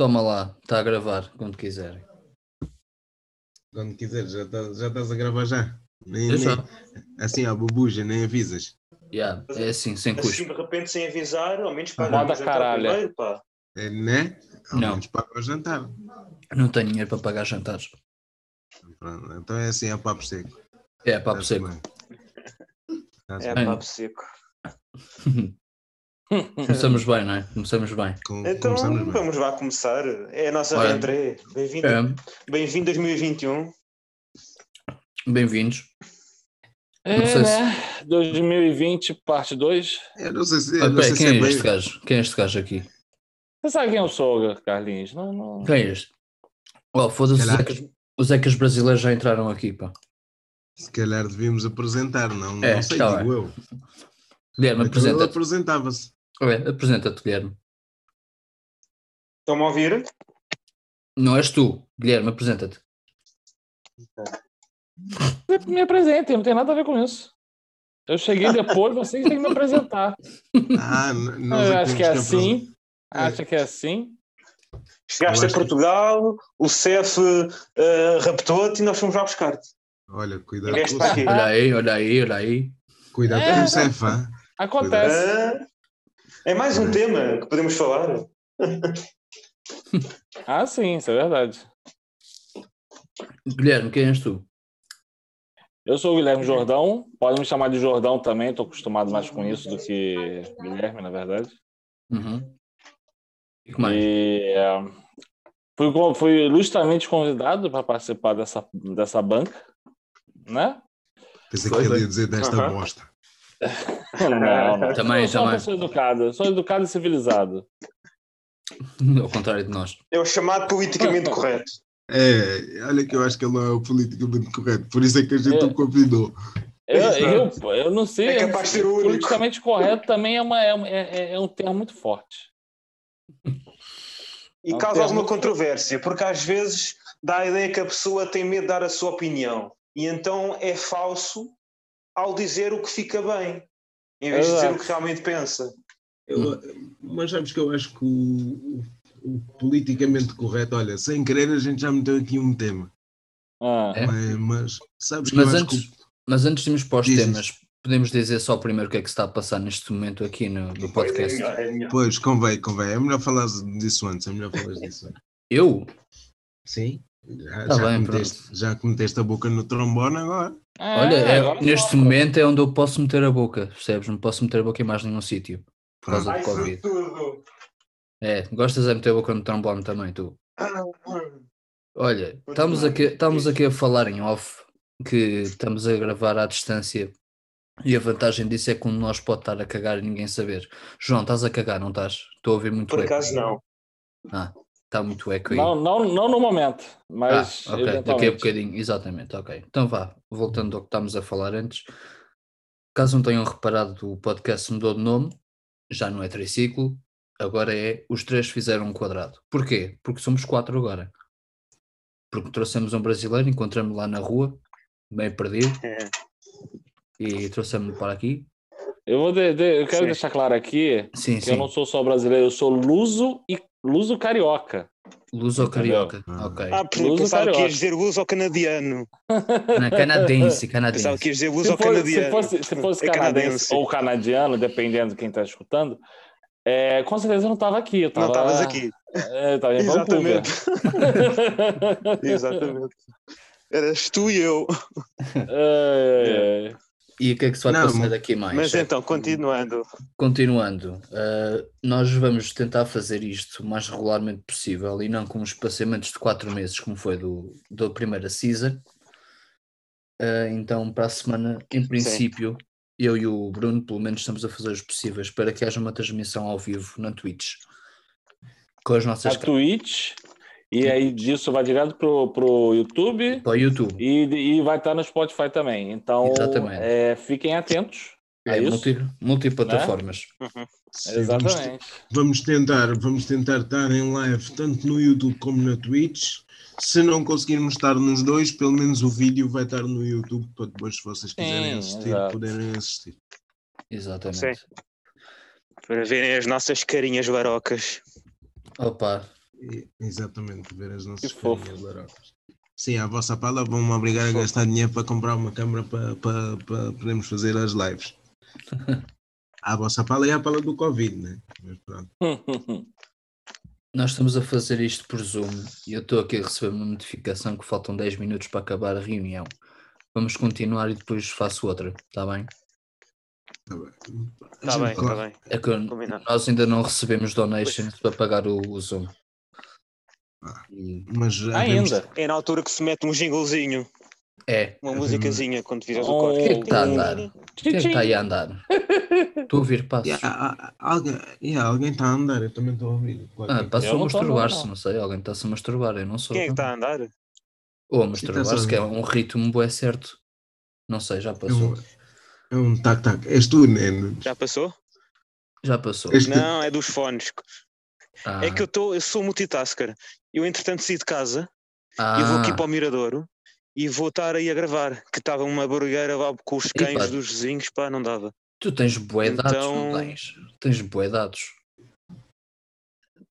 toma lá, está a gravar quando quiserem. Quando quiseres, já, tá- já estás a gravar já. Nem, Eu nem- já. assim, à bobuja, nem avisas. Yeah, é assim, sem Assim custo. de repente sem avisar, ao menos para jantar caralho. primeiro, pá. É, né? Ao Não. menos paga o jantar. Não tenho dinheiro para pagar jantares. Pronto, então é assim, é papo seco. É, papo Tá-se seco. É bem. papo seco. Começamos bem, não é? Começamos bem. Com- Então começamos bem. vamos lá começar. É a nossa Olha. reentrée. Bem-vindo É, bem 2021. Bem-vindos. É, Não sei se- né? 2020, parte 2. Eu não sei se, eu Ah, não sei se quem é é bem. este gajo? Quem é este gajo aqui? Você sabe quem eu sou, Carlinhos? Não, não. Quem é este? Oh, foda-se, os Calhar. ecas, os ecas brasileiros já entraram aqui, pá. Se calhar devíamos apresentar, não, É, não sei, tá digo eu. Guilherme, apresenta-te. apresentava-se. Apresenta-te, Guilherme. Estão-me a ouvir? Não és tu, Guilherme, apresenta-te. Me apresentem, não tem nada a ver com isso. Eu cheguei depois, vocês têm que me apresentar. Ah, Eu é acho que é assim. Acha que é assim? Chegaste a acho Portugal, o CEF eh, raptou-te e nós fomos lá buscar-te. Olha, cuidado. Olha aí, olha aí, olha aí. Cuidado É. com o Cefa. Acontece. É mais um tema que podemos falar. Ah, sim, isso é verdade. Guilherme, quem és tu? Eu sou o Guilherme Jordão, pode me chamar de Jordão também, estou acostumado mais com isso do que Guilherme, na verdade. Uhum. E que mais? E é, fui, fui ilustramente convidado para participar dessa, dessa banca, né? Pensei que ele foi. ia dizer desta Aham. bosta. Não, não. Também, eu sou também. pessoa educada, eu sou educado e civilizado. Ao contrário de nós. É o chamado politicamente correto. É, olha que eu acho que ele não é o politicamente correto, por isso é que a gente É. o convidou. Eu, eu, eu não sei. É capaz de ser o único. Politicamente correto também é, uma, é, uma- é, é um termo muito forte. E Não causa alguma controvérsia, porque às vezes dá a ideia que a pessoa tem medo de dar a sua opinião. E então é falso ao dizer o que fica bem, em vez de dizer o que realmente pensa. Eu- mas sabes que eu acho que o, o- o politicamente correto, olha, sem querer a gente já meteu aqui um tema. Ah, É? Mas, mas sabes que Mas eu acho antes, que. mas antes de irmos para os Diz temas, podemos dizer só primeiro o que é que se está a passar neste momento aqui no, no podcast. Pois é, é. Pois, convém, convém. É melhor falar disso antes. É melhor falar disso antes. Eu? Sim. Já, Tá já, bem, cometeste, já cometeste a boca no trombone agora. Olha, É, é- agora neste momento é onde eu posso meter a boca, percebes? Não posso meter a boca em mais nenhum sítio. Por causa Ai, do Covid. tudo. É, gostas de meter a boca no trombone também, tu? Olha, estamos aqui, estamos aqui a falar em off que estamos a gravar à distância e a vantagem disso é que um de nós pode estar a cagar e ninguém saber. João, estás a cagar, não estás? Estou a ouvir muito Por eco. acaso não. Ah, está muito eco aí. Não, não, não no momento, Ah, mas ok, daqui a bocadinho, exatamente, ok. Então vá, voltando ao que estávamos a falar antes. Caso não tenham reparado, o podcast mudou de nome, já não é triciclo, agora é os três fizeram um quadrado. Porquê? Porque somos quatro agora. Porque trouxemos um brasileiro, encontramos lá na rua, meio perdido, É. e trouxemos-no para aqui. Eu, vou de- de- eu quero Sim. deixar claro aqui Sim, que sim, eu não sou só brasileiro, eu sou luso e luso carioca. luso ou carioca, Ah. ok. Ah, Luso pensava que carioca. ias dizer uso ao canadiano. Não, canadense, Pensava canadense. que ias dizer uso Se, ao for- se canadiano. fosse, se fosse É canadense, canadense. ou canadiano, dependendo de quem está escutando, é, com certeza eu não estava aqui. Eu Não tava, estavas aqui. É, eu tava em. Exatamente. Exatamente. Eras tu e eu. É, é. E o que é que se vai Não, passar daqui mais? Mas então, continuando. Continuando, uh, nós vamos tentar fazer isto o mais regularmente possível e não com os espaçamentos de quatro meses, como foi do, da primeira season. Uh, então, para a semana, em princípio, eu e o Bruno, pelo menos, estamos a fazer os possíveis para que haja uma transmissão ao vivo na Twitch com as nossas a Twitch, e aí disso vai direto pro, pro YouTube para o YouTube. e, e vai estar no Spotify também. Então, Exatamente. é, fiquem atentos. É, É isso? multi, multiplataformas. Sim, vamos, Exatamente. vamos tentar, vamos tentar estar em live tanto no YouTube como na Twitch. Se não conseguirmos estar nos dois, pelo menos o vídeo vai estar no YouTube para depois, se vocês quiserem Sim, assistir, exato. poderem assistir. Exatamente. Para verem as nossas carinhas barocas. Opa, Exatamente, ver as nossas carinhas larocas. Sim, à vossa pala vão-me obrigar a gastar dinheiro para comprar uma câmera para, para, para podermos fazer as lives. À vossa pala e à pala do Covid, né? Mas pronto. Nós estamos a fazer isto por Zoom e eu estou aqui a receber uma notificação que faltam 10 minutos para acabar a reunião. Vamos continuar e depois faço outra, está bem? Tá bem. Está bem, está bem. É que Combinado. nós ainda não recebemos donations para pagar o, o Zoom. Ah. E- Mas temos- Ainda. É na altura que se mete um jinglezinho, É, uma musicazinha quando fizeres o Oh, corte. o que é que está a andar? Quem é que está aí a andar? Estou a ouvir passos. Yeah, há- há- alguém yeah, alguém está a andar, eu também estou a ouvir. Ah, passou a masturbar-se, não. não sei, alguém está-se a masturbar, eu não sou. Quem é que está a andar? Ou a tá masturbar-se, que é um ritmo bué certo. Não sei, já É passou. é um tac-tac. És tu, Neno. Já passou? Já passou. Este- Não, é dos fones. Ah, É que eu, tô, eu sou multitasker. Eu, entretanto, saí de casa ah, e vou aqui para o Miradouro e vou estar aí a gravar. Que estava uma barulheira lá com os cães dos vizinhos, pá, não dava. Tu tens bué dados, não Então- tens? Tens bué dados.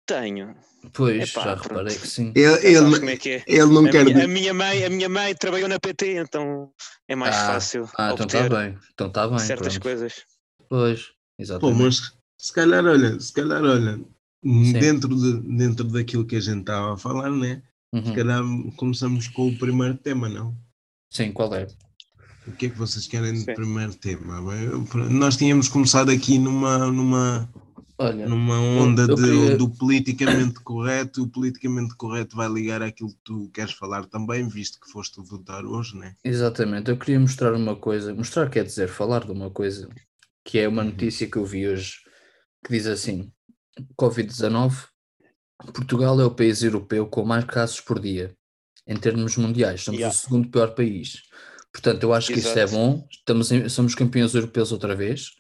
Tenho. Pois, Epá, já pronto. reparei que sim. Ele, ele, é que é. ele não A quer. minha, a minha mãe, a minha mãe trabalhou na PT, então é mais Ah, fácil Ah, então está bem. Então está bem. certas pronto. coisas. Pois, Pô, exatamente. mas se calhar, olha, se calhar, olha, Sim. dentro, de, dentro daquilo que a gente estava a falar, né? Se Uhum. calhar começamos com o primeiro tema, não? Sim, qual é? O que é que vocês querem de Sim. primeiro tema? Eu- Nós tínhamos começado aqui numa, numa, Olha, numa onda eu de- queria- do politicamente correto. O politicamente correto vai ligar àquilo que tu queres falar também, visto que foste votar hoje, né? exatamente. Eu queria mostrar uma coisa. Mostrar quer dizer falar de uma coisa que é uma Uhum. notícia que eu vi hoje que diz assim: Covid-19, Portugal é o país europeu com mais casos por dia. Em termos mundiais, somos Yeah. o segundo pior país. Portanto, eu acho que isto é Exato. bom. Estamos em- somos campeões europeus outra vez.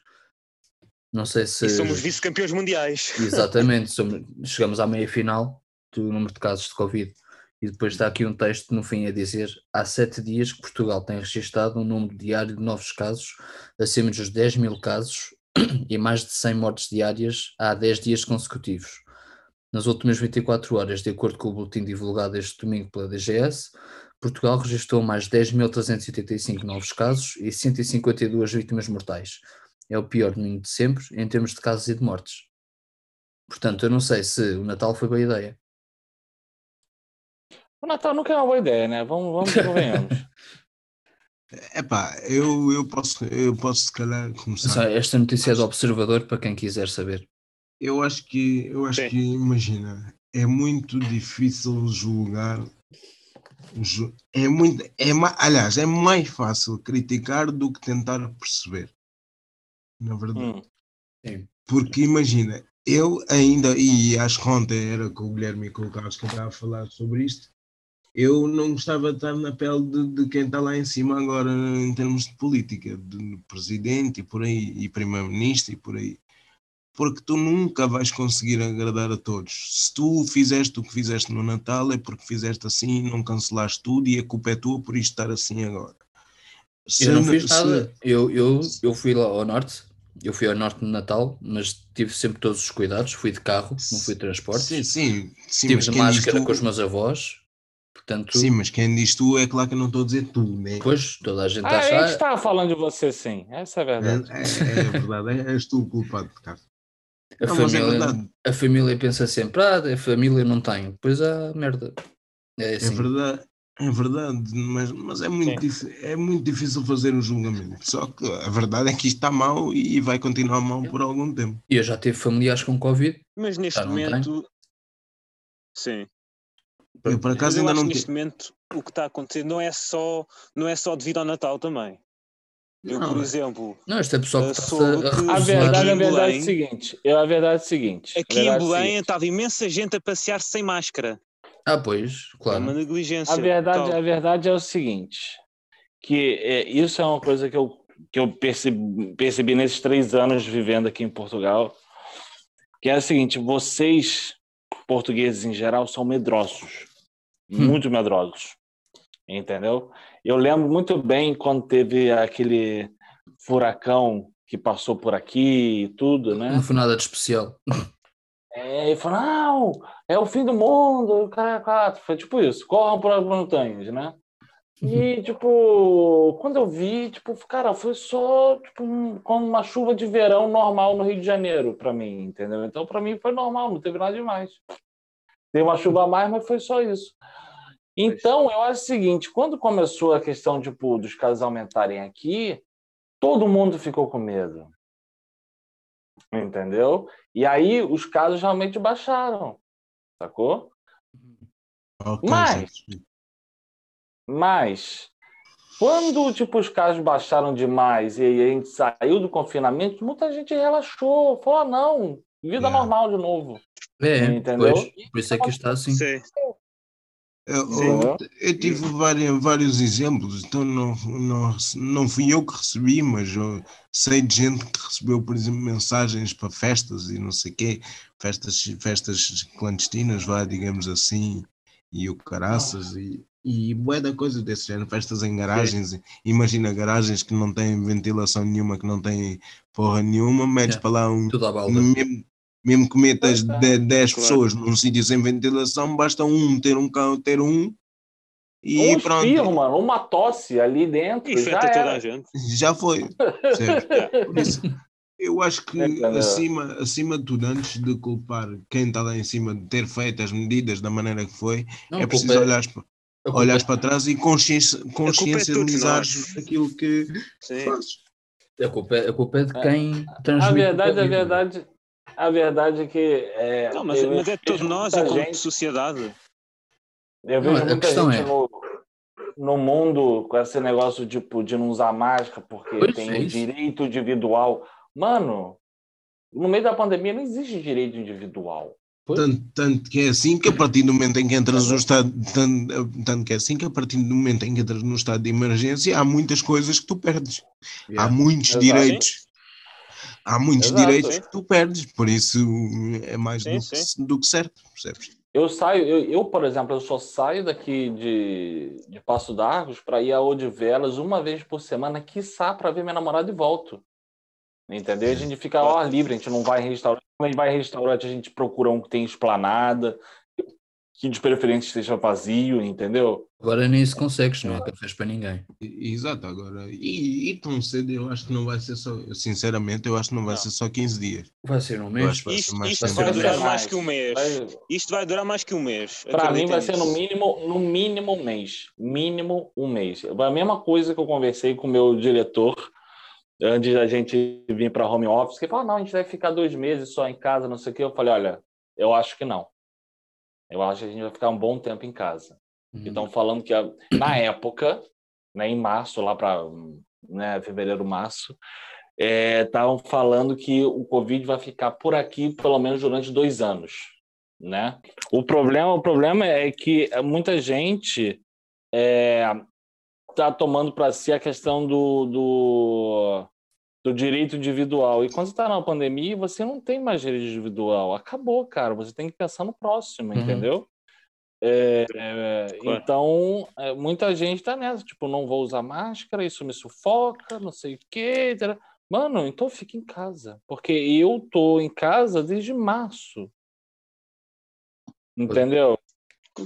Não sei se. E somos vice-campeões mundiais. Exatamente, somos- chegamos à meia final do número de casos de Covid. E depois está aqui um texto no fim a dizer: há sete dias que Portugal tem registado um número diário de novos casos acima dos 10 mil casos e mais de 100 mortes diárias há 10 dias consecutivos. Nas últimas 24 horas, de acordo com o boletim divulgado este domingo pela DGS, Portugal registrou mais 10.385 novos casos e 152 vítimas mortais. É o pior número de sempre em termos de casos e de mortes. Portanto, eu não sei se o Natal foi boa ideia. O Natal nunca é uma boa ideia, né? Vamos, vamos convenhamos. Epá, eu, eu, posso, eu posso se calhar começar. Esta notícia é do Observador para quem quiser saber. Eu acho que, eu acho Sim. que, imagina, é muito difícil julgar. ju- É muito, é, aliás, é mais fácil criticar do que tentar perceber. Na verdade. Hum. Porque imagina, eu ainda, e acho que ontem era com o Guilherme e com o Carlos que eu estava a falar sobre isto, eu não gostava de estar na pele de, de quem está lá em cima agora em termos de política, de presidente e por aí, e primeiro-ministro e por aí. Porque tu nunca vais conseguir agradar a todos. Se tu fizeste o que fizeste no Natal é porque fizeste assim, não cancelaste tudo e a culpa é tua por isto estar assim agora. Se Eu não fiz se- nada. Eu, eu, eu fui lá ao norte. Eu fui ao norte no Natal, mas tive sempre todos os cuidados. Fui de carro, não fui de transporte. Sim, sim, sim, mas de máscara tu- com os meus avós. Portanto, Sim, mas quem diz tu é claro que eu não estou a dizer tu, né? depois toda a gente Ah, a acha. gente "Ah, estava falando de você sim. Essa é a É, verdade. é, é verdade, é, és tu o culpado, cara. a, Não, é família, verdade, a família pensa sempre, ah, a família não tem. Pois há merda. É é assim. verdade, é verdade, mas, mas é, muito dif- é muito difícil fazer um julgamento. Só que a verdade é que isto está mal e vai continuar mal por algum tempo. E eu já tive familiares com Covid. Mas neste momento. Sim. Eu por acaso eu ainda acho não que neste momento o que está a acontecer não é só, não é só devido ao Natal também. Eu, por Não, exemplo, Não, isto é pessoal que Eu está a, A verdade, a verdade é o seguinte. é A verdade é o seguinte. aqui em é Belém estava imensa gente a passear sem máscara. Ah, pois, É claro. uma negligência. A verdade, a verdade é o seguinte, que é, isso é uma coisa que eu, que eu percebi, percebi nesses três anos vivendo aqui em Portugal, que é o seguinte, vocês, portugueses em geral, são medrosos, Hum. muito medrosos, entendeu? Eu lembro muito bem quando teve aquele furacão que passou por aqui e tudo, né? Não foi nada de especial. é, falou, não, é o fim do mundo, cara, quatro. Foi tipo isso, corram para as montanhas, né? E, tipo, quando eu vi, tipo, cara, foi só tipo, um, uma chuva de verão normal no Rio de Janeiro para mim, entendeu? Então, para mim foi normal, não teve nada demais. Teve uma chuva a mais, mas foi só isso. Então, eu acho o seguinte, quando começou a questão, tipo, dos casos aumentarem aqui, todo mundo ficou com medo. Entendeu? E aí os casos realmente baixaram, sacou? Mas- sim. Mas quando tipo os casos baixaram demais e a gente saiu do confinamento, muita gente relaxou, falou: ah, não, vida Yeah. normal de novo. É, Entendeu? pois, por isso é que está assim. Sim. Eu, eu- tive vários, vários exemplos, então não, não, não fui eu que recebi, mas eu sei de gente que recebeu, por exemplo, mensagens para festas e não sei o quê, festas, festas clandestinas, vá, digamos assim, e o caraças, e, e bué da coisa desse género, festas em garagens, imagina garagens que não têm ventilação nenhuma, que não têm porra nenhuma, metes Yeah. para lá um, Tudo à balda. mesmo, mesmo que metas Pois é. 10 Claro. pessoas num sítio sem ventilação, basta um ter um cão, ter um e um pronto, espirro, mano, uma tosse ali dentro, E já toda a gente. já foi. Por isso, eu acho que É, acima, acima de tudo, antes de culpar quem está lá em cima de ter feito as medidas da maneira que foi, Não, é a preciso culpa olhar, para, a olhares para trás e consciência, consciencializares nós. daquilo que Sim. fazes. A culpa, é- a culpa é de É. quem A transmite. verdade, o a verdade, a verdade é que é, Não, mas, eu mas é de todos nós muita enquanto gente- sociedade. Eu Não, vejo a muita questão gente é- no, no mundo com esse negócio tipo, de não usar máscara porque Pois, tem é direito individual. Mano, no meio da pandemia não existe direito individual. Tanto, tanto que é assim que a partir do momento em que entras no estado, tanto, tanto que é assim que a partir do momento em que entras no estado de emergência, há muitas coisas que tu perdes. Há Yeah. muitos Exato. direitos. Há muitos Exato, direitos sim. que tu perdes, por isso é mais Sim, do, que, do que certo, percebes? Eu saio, eu, eu, por exemplo, eu só saio daqui de, de Passo d'Arcos para ir a Odivelas uma vez por semana, quiçá, para ver minha namorada e volto. Entendeu? A gente fica ao ar livre, a gente não vai em restaurante. A gente vai em restaurante, a gente procura um que tem esplanada, que de preferência esteja vazio, entendeu? Agora nem isso consegues, não há cafés para ninguém. Exato, agora, e, e tão cedo eu acho que não vai ser só, sinceramente, eu acho que não vai Não. ser só 15 dias. Vai ser um mês. acho que vai ser Isto, mais isto vai durar mais que um mês. Vai- Isto vai durar mais que um mês. Para mim vai ser no mínimo, no mínimo um mês. Mínimo um mês. A mesma coisa que eu conversei com o meu diretor antes da gente vir para home office, que falou, não, a gente vai ficar dois meses só em casa, não sei o quê. Eu falei, olha, eu acho que não. Eu acho que a gente vai ficar um bom tempo em casa. Uhum. Estão falando que a- na época, né, em março, lá para né, fevereiro, março, estavam falando que o Covid vai ficar por aqui pelo menos durante dois anos, né? O problema, o problema é que muita gente está tomando para si a questão do, do, do direito individual. E quando você está na pandemia, você não tem mais direito individual. Acabou, cara. Você tem que pensar no próximo, Uhum. entendeu? É, é, Claro. Então, é, muita gente está nessa, tipo, não vou usar máscara, isso me sufoca, não sei o quê. etc. Mano, então fica em casa. Porque eu tô em casa desde março. Entendeu?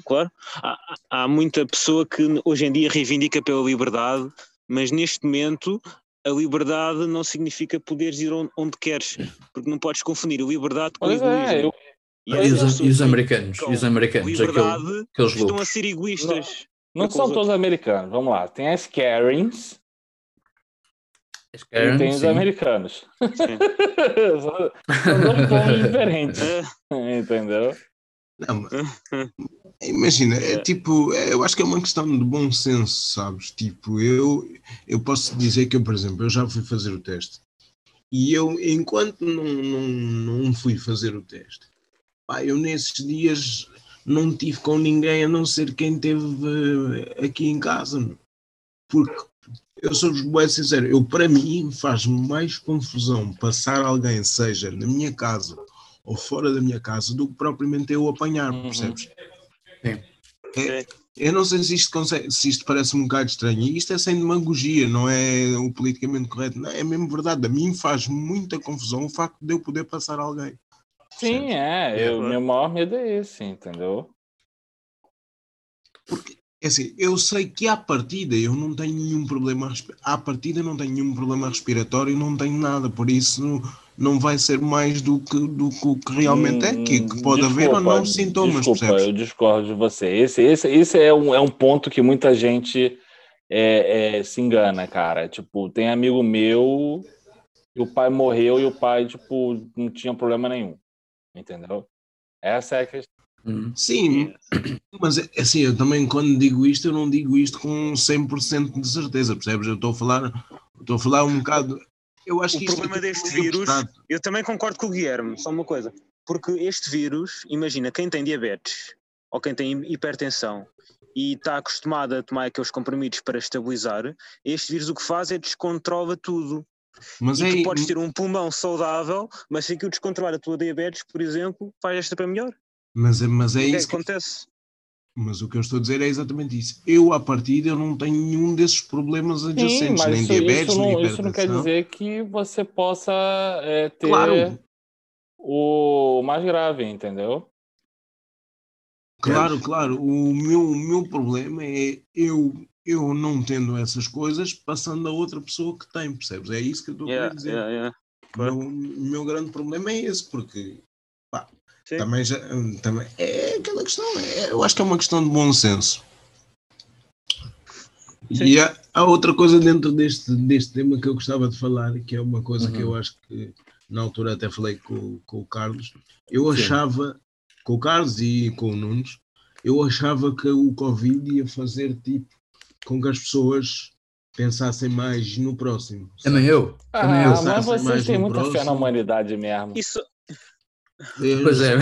Claro. Há, há muita pessoa que hoje em dia reivindica pela liberdade, mas neste momento a liberdade não significa poderes ir onde, onde queres, porque não podes confundir a liberdade com o Pois egoísmo. é, eu, E E as os, e os que americanos? E os americanos? Aquele, liberdade aqueles estão a loucos. ser egoístas. não com são os todos americanos. Vamos lá. Tem as Karens As e Karen, tem os sim. americanos. Sim. são dois povos diferentes. Ah, Entendeu? Não, mas- imagina, é É. tipo, é, eu acho que é uma questão de bom senso, sabes? Tipo, eu, eu posso dizer que eu, por exemplo, eu já fui fazer o teste e eu, enquanto não, não, não fui fazer o teste, pá, eu nesses dias não tive com ninguém a não ser quem teve eh, aqui em casa, porque eu sou-vos bem sincero, eu para mim faz-me mais confusão passar alguém, seja na minha casa ou fora da minha casa, do que propriamente eu apanhar, Uhum. percebes? Sim. É, eu não sei se isto, consegue- se isto parece um bocado estranho, e isto é sem demagogia, não é o politicamente correto, não, é mesmo verdade. A mim faz muita confusão o facto de eu poder passar alguém. Sim, é. É, eu, claro. meu maior medo é esse, entendeu? É assim, eu sei que à partida eu não tenho nenhum problema, à partida eu não tenho nenhum problema respiratório, não tenho nada, por isso não, vai ser mais do que, do que o que realmente é, que, que pode haver ou não sintomas, Desculpa, percebes? eu discordo de você. Esse, esse, esse é, um, é um ponto que muita gente é, é, se engana, cara. Tipo, tem amigo meu e o pai morreu e o pai, tipo, não tinha problema nenhum. Entendeu? Essa é a questão. Uhum. Sim, mas assim, eu também quando digo isto, eu não digo isto com 100% de certeza, percebes? Eu estou a falar, estou a falar um bocado. Eu acho O que problema aqui deste é vírus-. Eu também concordo com o Guilherme, só uma coisa. Porque este vírus, imagina, quem tem diabetes ou quem tem hipertensão e está acostumado a tomar aqueles comprimidos para estabilizar, este vírus o que faz é descontrola tudo. Mas e é, tu podes ter um pulmão saudável, mas se aquilo descontrolar a tua diabetes, por exemplo, faz esta para melhor. mas, é- mas é o que é isso que acontece? Mas o que eu estou a dizer é exatamente isso. Eu, à partida, eu não tenho nenhum desses problemas Sim, adjacentes, mas nem isso, diabetes, isso, nem não, isso não quer hipertensão. dizer que você possa é, ter Claro, o mais grave, entendeu? claro, claro. O meu, o meu problema é eu, eu não tendo essas coisas, passando a outra pessoa que tem, percebes? É isso que eu estou a Yeah, querer dizer. yeah, yeah. O meu, o meu grande problema é esse, porque Sim. também, já, também é aquela questão, é- eu acho que é uma questão de bom senso. Sim. E há, há outra coisa dentro deste, deste tema que eu gostava de falar, que é uma coisa que Uhum. eu acho que na altura até falei com, com o Carlos. Eu Sim. achava, com o Carlos e com o Nunes, eu achava que o Covid ia fazer tipo com que as pessoas pensassem mais no próximo. Também eu. Também Ah, eu. Pensassem mas vocês têm muita fé na próximo. humanidade mesmo. Isso, Eu- Pois é.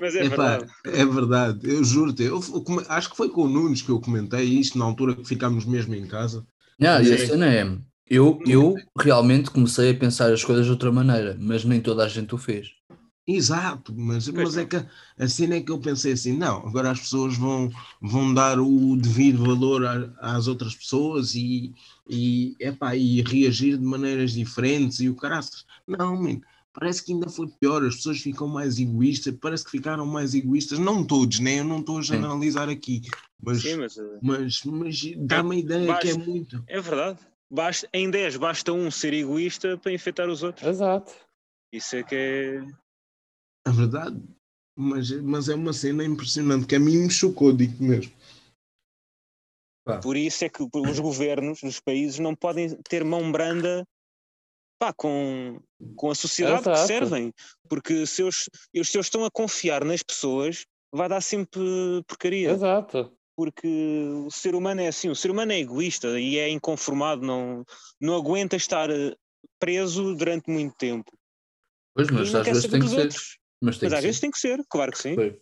mas é Epá, verdade. é verdade, eu juro-te, eu, acho que foi com o Nunes que eu comentei isto na altura que ficámos mesmo em casa. Não, e a Sim. cena é. Eu, eu realmente comecei a pensar as coisas de outra maneira, mas nem toda a gente o fez. Exato, mas, mas é que a cena é que eu pensei assim, não, agora as pessoas vão, vão dar o devido valor a- às outras pessoas e, e, epá, e reagir de maneiras diferentes e o caraças. Não, man, parece que ainda foi pior, as pessoas ficam mais egoístas, parece que ficaram mais egoístas, não todos, né? Eu não estou a generalizar aqui, mas, Sim, mas uh, mas, mas dá-me a ideia que é basta- muito. é verdade. Basta, em 10 basta um ser egoísta para infectar os outros. Exato. Isso é que é. É verdade, mas, mas é uma cena impressionante que a mim me chocou, digo mesmo. Por isso é que os governos dos países não podem ter mão branda pá, com, com a sociedade que Exato. servem. Porque se eles, eles- se eles estão a confiar nas pessoas, vai dar sempre porcaria. Exato. Porque o ser humano é assim, o ser humano é egoísta e é inconformado, não, não aguenta estar eh, preso durante muito tempo. Pois, mas às vezes tem que ser. outros. Mas tem Mas que às vezes tem que ser, claro que sim. Foi.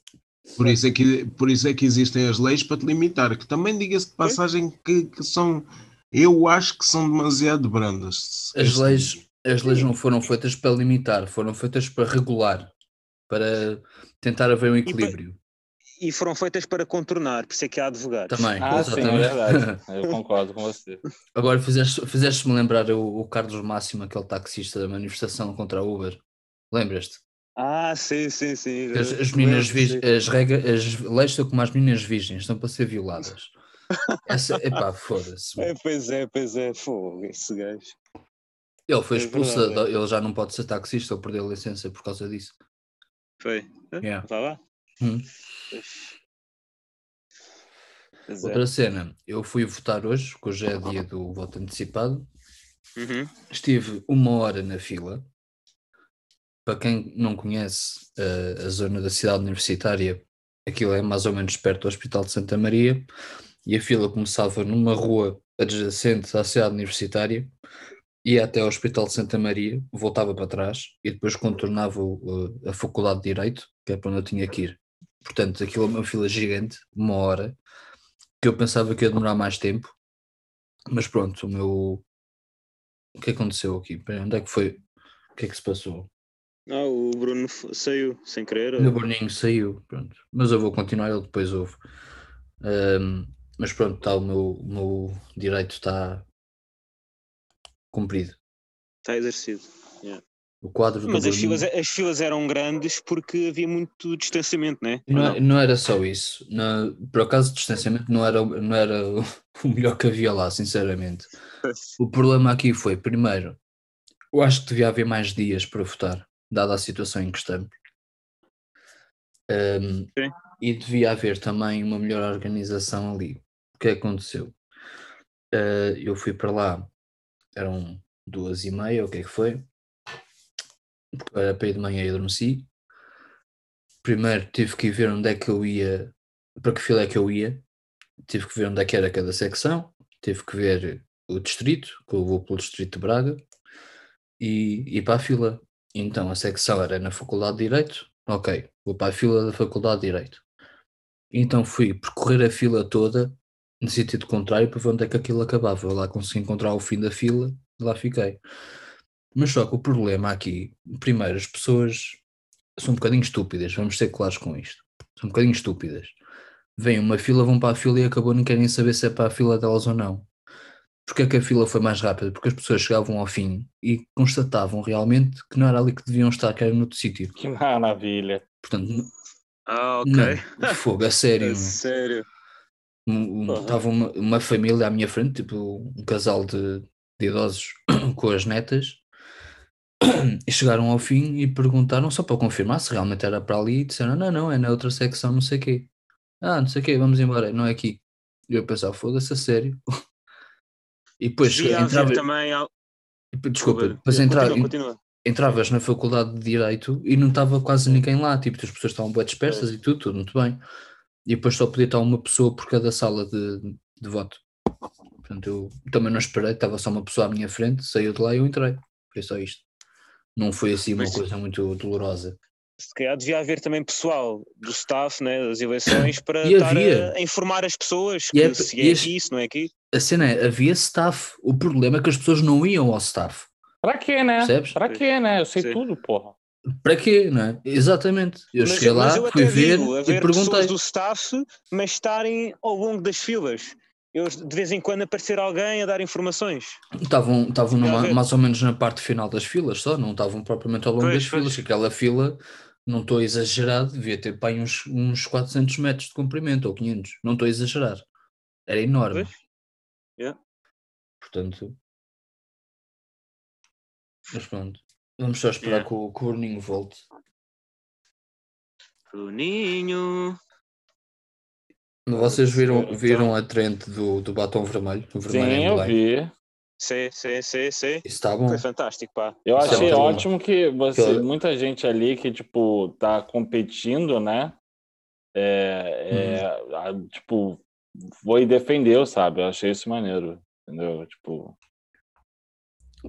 Por isso, é que, por isso é que existem as leis para te limitar, que também diga-se de passagem que, que são, eu acho que são demasiado brandas. As leis, as leis não foram feitas para limitar, foram feitas para regular, para tentar haver um equilíbrio. E foram feitas para contornar, por isso é que há advogados. Também, Ah, sim, é exatamente. verdade. Eu concordo com você. Agora fizeste- fizeste-me lembrar o, o Carlos Máximo, aquele taxista da manifestação contra a Uber. Lembras-te? Ah, sim, sim, sim. As, as meninas as regras, as leis estão como as meninas virgens, estão para ser violadas. Essa, epá, foda-se. É, pois é, pois é, fogo, esse gajo. Ele foi é expulso, verdade, da- ele já não pode ser taxista ou perdeu a licença por causa disso. Foi. Yeah. Vá lá. Hum. É. Outra cena, eu fui votar hoje, que hoje é dia do voto antecipado. Uhum. Estive uma hora na fila. Para quem não conhece eh, a zona da cidade universitária, aquilo é mais ou menos perto do Hospital de Santa Maria, e a fila começava numa rua adjacente à cidade universitária, ia até ao Hospital de Santa Maria, voltava para trás e depois contornava o- a Faculdade de Direito, que é para onde eu tinha que ir. Portanto, aquilo é uma fila gigante, uma hora, que eu pensava que ia demorar mais tempo, mas pronto, o meu. O que aconteceu aqui? Onde é que foi? O que é que se passou? Ah, o Bruno saiu sem querer. O Bruninho saiu, pronto. Mas eu vou continuar, ele depois ouve. Ahm, mas pronto, está o meu, o meu direito está cumprido. Está exercido. Yeah. O quadro Mas as filas, as filas eram grandes porque havia muito distanciamento, né? Não, é- não era só isso. Na- por acaso, o distanciamento não era, não era o o melhor que havia lá, sinceramente. O problema aqui foi, primeiro, eu acho que devia haver mais dias para votar, dada a situação em que estamos. Um, Sim. E devia haver também uma melhor organização ali. O que aconteceu? Uh, eu fui para lá, eram duas e meia, o que é que foi? Porque era para ir de manhã e adormeci. Primeiro tive que ver onde é que eu ia, para que fila é que eu ia. Tive que ver onde é que era cada secção, tive que ver o distrito, que eu vou pelo distrito de Braga, e ir para a fila. Então a secção era na Faculdade de Direito, ok, vou para a fila da Faculdade de Direito. Então fui percorrer a fila toda no sentido contrário para ver onde é que aquilo acabava. Eu lá consegui encontrar o fim da fila e lá fiquei. Mas só que o problema aqui, primeiro, as pessoas são um bocadinho estúpidas, vamos ser claros com isto. São um bocadinho estúpidas. Vêm uma fila, vão para a fila e acabou, não querem saber se é para a fila delas ou não. Porque é que a fila foi mais rápida? Porque as pessoas chegavam ao fim e constatavam realmente que não era ali que deviam estar, que era noutro sítio. Que maravilha. Portanto, Ah, ok. não, fogo, a sério. Meu. sério. Um- um-. Estava uma, uma família à minha frente, tipo um casal de, de idosos com as netas, e chegaram ao fim e perguntaram só para confirmar se realmente era para ali e disseram: não, não, é na outra secção, não sei o quê. Ah, não sei o quê, vamos embora, não é aqui. E eu pensava, foda-se, a sério. E depois Devia entrava, também. desculpa, Continua, depois entra, continua. Entravas na faculdade de Direito e não estava quase ninguém lá, tipo, as pessoas estavam bem dispersas e tudo, tudo muito bem. E depois só podia estar uma pessoa por cada sala de, de voto. Portanto, eu também não esperei, estava só uma pessoa à minha frente, saiu de lá e eu entrei. Foi só isto. Não foi assim uma coisa muito dolorosa. Se calhar devia haver também pessoal do staff né, das eleições para E estar a, a informar as pessoas E que é- se e é aqui, se não é aqui. A cena é, havia staff. O problema é que as pessoas não iam ao staff. Pra quê, né? Percebes? Pra quê, né? Eu sei Sim. tudo, porra. Para quê, não é? Exatamente. Eu cheguei lá, eu fui ver digo, e perguntei. do staff, mas estarem ao longo das filas. Eu, de vez em quando aparecer alguém a dar informações. Estavam, estavam numa- mais ou menos na parte final das filas só, não estavam propriamente ao longo Pois, das filas. pois. que Aquela fila, não estou a exagerar, devia ter para uns, uns 400 metros de comprimento ou 500, não estou a exagerar. Era enorme. Yeah. Portanto, mas pronto, vamos só esperar Yeah. que, o, que o Bruninho volte. Bruninho. Vocês viram, viram a trend do, do batom vermelho? O vermelho Sim, em eu vi. Sim, sim, sim, sim. Isso está bom. Foi fantástico, pá. Eu Isso é achei bom. ótimo que você, Que eu- muita gente ali que, tipo, tá competindo, né? É, é, a- tipo, foi e defendeu, sabe? Eu achei isso maneiro, entendeu? Tipo,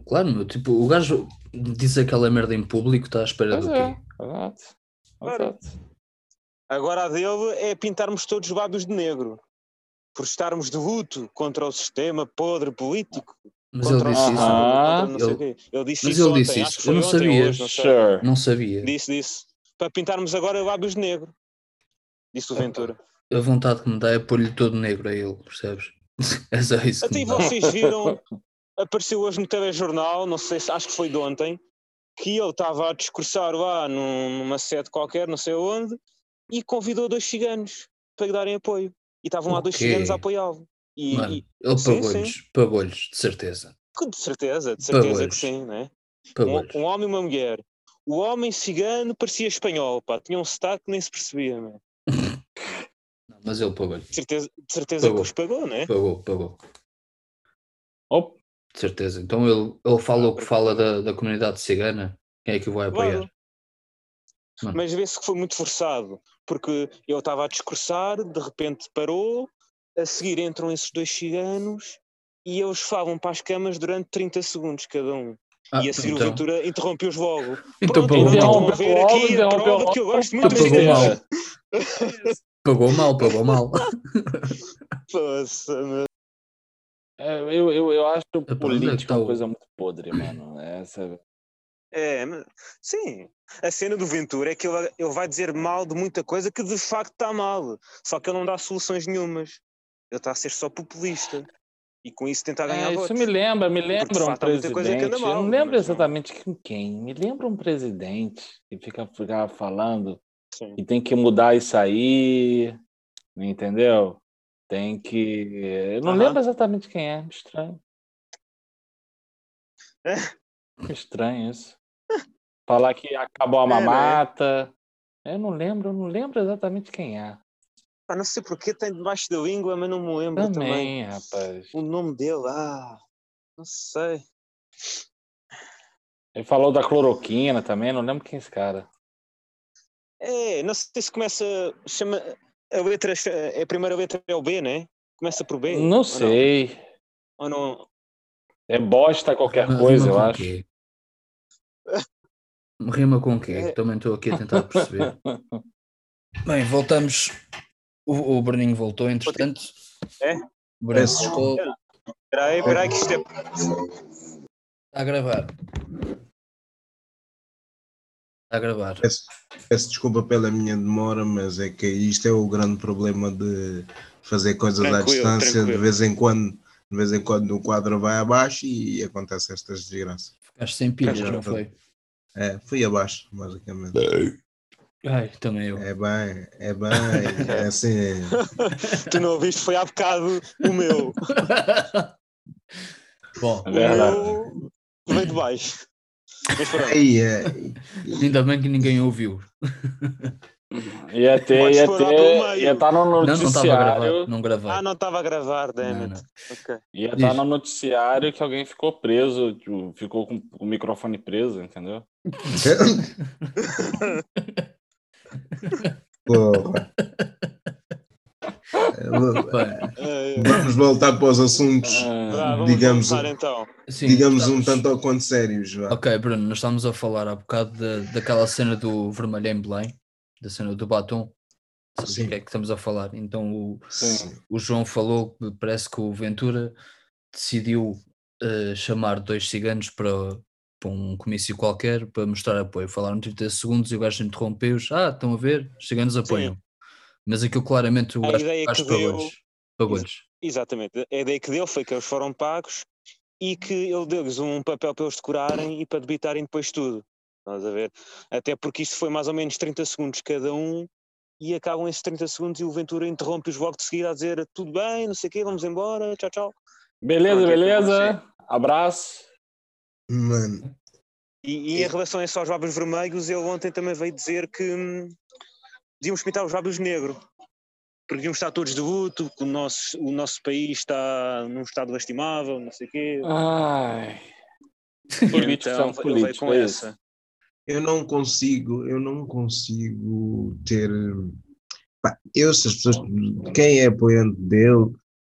Claro, meu, tipo, o gajo diz aquela merda em público, está à espera pois do é, quê? exato. Exato. Agora a dele é pintarmos todos os lábios de negro. Por estarmos de luto contra o sistema podre político. Mas ele disse isso. Ah, contra ele-. Ele disse mas isso ele disse isso. Eu não ontem sabia. hoje, não. Sure. Não sabia. Disse, disse. Para pintarmos agora lábios de negro. Disse o. Ventura. A vontade que me dá é pôr-lhe todo negro a ele, percebes? É só isso Até vocês viram, apareceu hoje no telejornal, não sei se acho que foi de ontem, que ele estava a discursar lá num- numa sede qualquer, não sei onde, e convidou dois ciganos para lhe darem apoio. E estavam lá dois ciganos a apoiá-lo. E, Mano, e- ele sim, pagou-lhes, pagou-lhes, de certeza. de certeza, de certeza que sim, né? Um, um homem e uma mulher. O homem cigano parecia espanhol, pá, tinha um sotaque que nem se percebia, né? Mas ele pagou-lhe. De certeza, de certeza que Pagou. os pagou, né? Pagou, pagou. Op, De certeza. Então ele, ele fala Ah, o que fala da, da comunidade cigana. Quem é que o vai apoiar? Claro. Mano. Mas vê-se que foi muito forçado, porque ele estava a discursar, de repente parou, a seguir entram esses dois ciganos e eles falam para as camas durante 30 segundos cada um. Ah, e a seguir o então, Ventura interrompeu-os logo. então Pronto, pagou mal. ver aqui a interrompeu prova que eu gosto muito Então pagou mal. Pagou mal, pagou mal. Meu. É, eu, eu, eu acho é que política uma o- coisa muito podre, mano. Essa, É, mas- sim. A cena do Ventura é que ele, ele vai dizer mal de muita coisa que de facto está mal. Só que ele não dá soluções nenhumas. Ele está a ser só populista. e com isso tentar ganhar É, votos. isso me lembra, me lembra um fato, presidente. Eu mal, não lembro não- exatamente com quem. Me lembra um presidente que fica, fica falando Sim. que tem que mudar isso aí, entendeu? Tem que. Eu não Aham. lembro exatamente quem é, estranho. É. Estranho isso. Falar que acabou a É, né? mamata. Eu não lembro, eu não lembro exatamente quem é. Ah, não sei porque tem debaixo da língua, mas não me lembro também. Também, rapaz. O nome dele, ah, não sei. Ele falou da cloroquina também, não lembro quem é esse cara. É, não sei se começa. Chama, a letra. É a primeira letra é o B, né? Começa por B. Não ou sei. Ou não? É bosta qualquer Rima coisa, eu acho. quê? Rima com o quê? É. Também estou aqui a tentar perceber. Bem, voltamos. O, o Bruninho voltou, entretanto. É? O Bruninho Peço voltou. Espera aí, espera aí que isto é. Está a gravar. A gravar. Peço, peço desculpa pela minha demora, mas é que isto é o grande problema de fazer coisas à Tranquilo, distância. De tranquilo. vez em quando, de vez em quando o quadro vai abaixo e acontece estas desgraças. Ficaste sem pilhas, não foi? É, fui abaixo, basicamente. Ai, também eu. É bem, é bem, é assim. Tu não ouviste, foi há bocado o meu. Bom, O meu veio de baixo. Aí, é, ainda bem que ninguém ouviu. Ia ter, Podes ia pôr lá ter, pelo meio. ia estar no Não, não estava a gravar. noticiário. Não gravei. Ah, não estava a gravar, Não, damn não. it. Ok. Ia Diz. estar no noticiário que alguém ficou preso, tipo, ficou com o microfone preso, entendeu? porra. É, Eh, Vamos voltar para os assuntos, Ah, digamos, começar então. sim, digamos um estamos- tanto ou quanto sérios. vá. Ok, Bruno, nós estávamos a falar há bocado da, daquela cena do vermelho em Belém, da cena do batom. Sabes Sim. o que é que estamos a falar? Então o, Sim. o João falou que parece que o Ventura decidiu eh, chamar dois ciganos para, para um comício qualquer para mostrar apoio. Falaram 30 segundos e o gajo interrompeu-os. Ah, estão a ver? Os ciganos apoiam. Mas aquilo claramente o A gajo, ideia o gajo que deu- pagou-lhes. Pagou-lhes. Exatamente. A ideia que deu foi que eles foram pagos e que ele deu-lhes um papel para eles decorarem e para debitarem depois tudo. Estás a ver? Até porque isto foi mais ou menos 30 segundos cada um e acabam esses 30 segundos e o Ventura interrompe-os logo de seguida a dizer tudo bem, não sei o quê, vamos embora, tchau, tchau. Beleza, Ok, beleza. Abraço. Mano, E, e em relação a isso aos lábios vermelhos, ele ontem também veio dizer que hum, devíamos pintar os lábios negro. Porque devíamos estar todos de luto, que o nosso, o nosso país está num estado lastimável, não sei o quê. Ai. Políticos então, são ele veio com é isso. essa. eu não consigo, eu não consigo ter. Eu, se as pessoas. Quem é apoiante dele,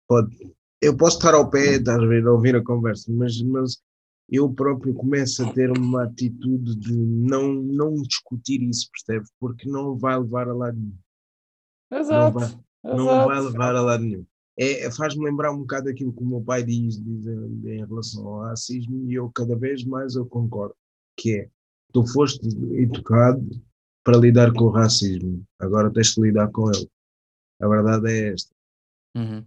pode. Eu posso estar ao pé, estás a ver, a ouvir a conversa, mas, mas eu próprio começo a ter uma atitude de não, não discutir isso, percebes? Porque não vai levar a lado nenhum. Exato. vai- não exato. vai levar a lado nenhum. É, faz-me lembrar um bocado aquilo que o meu pai diz, diz em, em relação ao racismo e eu cada vez mais eu concordo, que é, tu foste educado para lidar com o racismo, agora tens de lidar com ele. A verdade é esta. Uhum.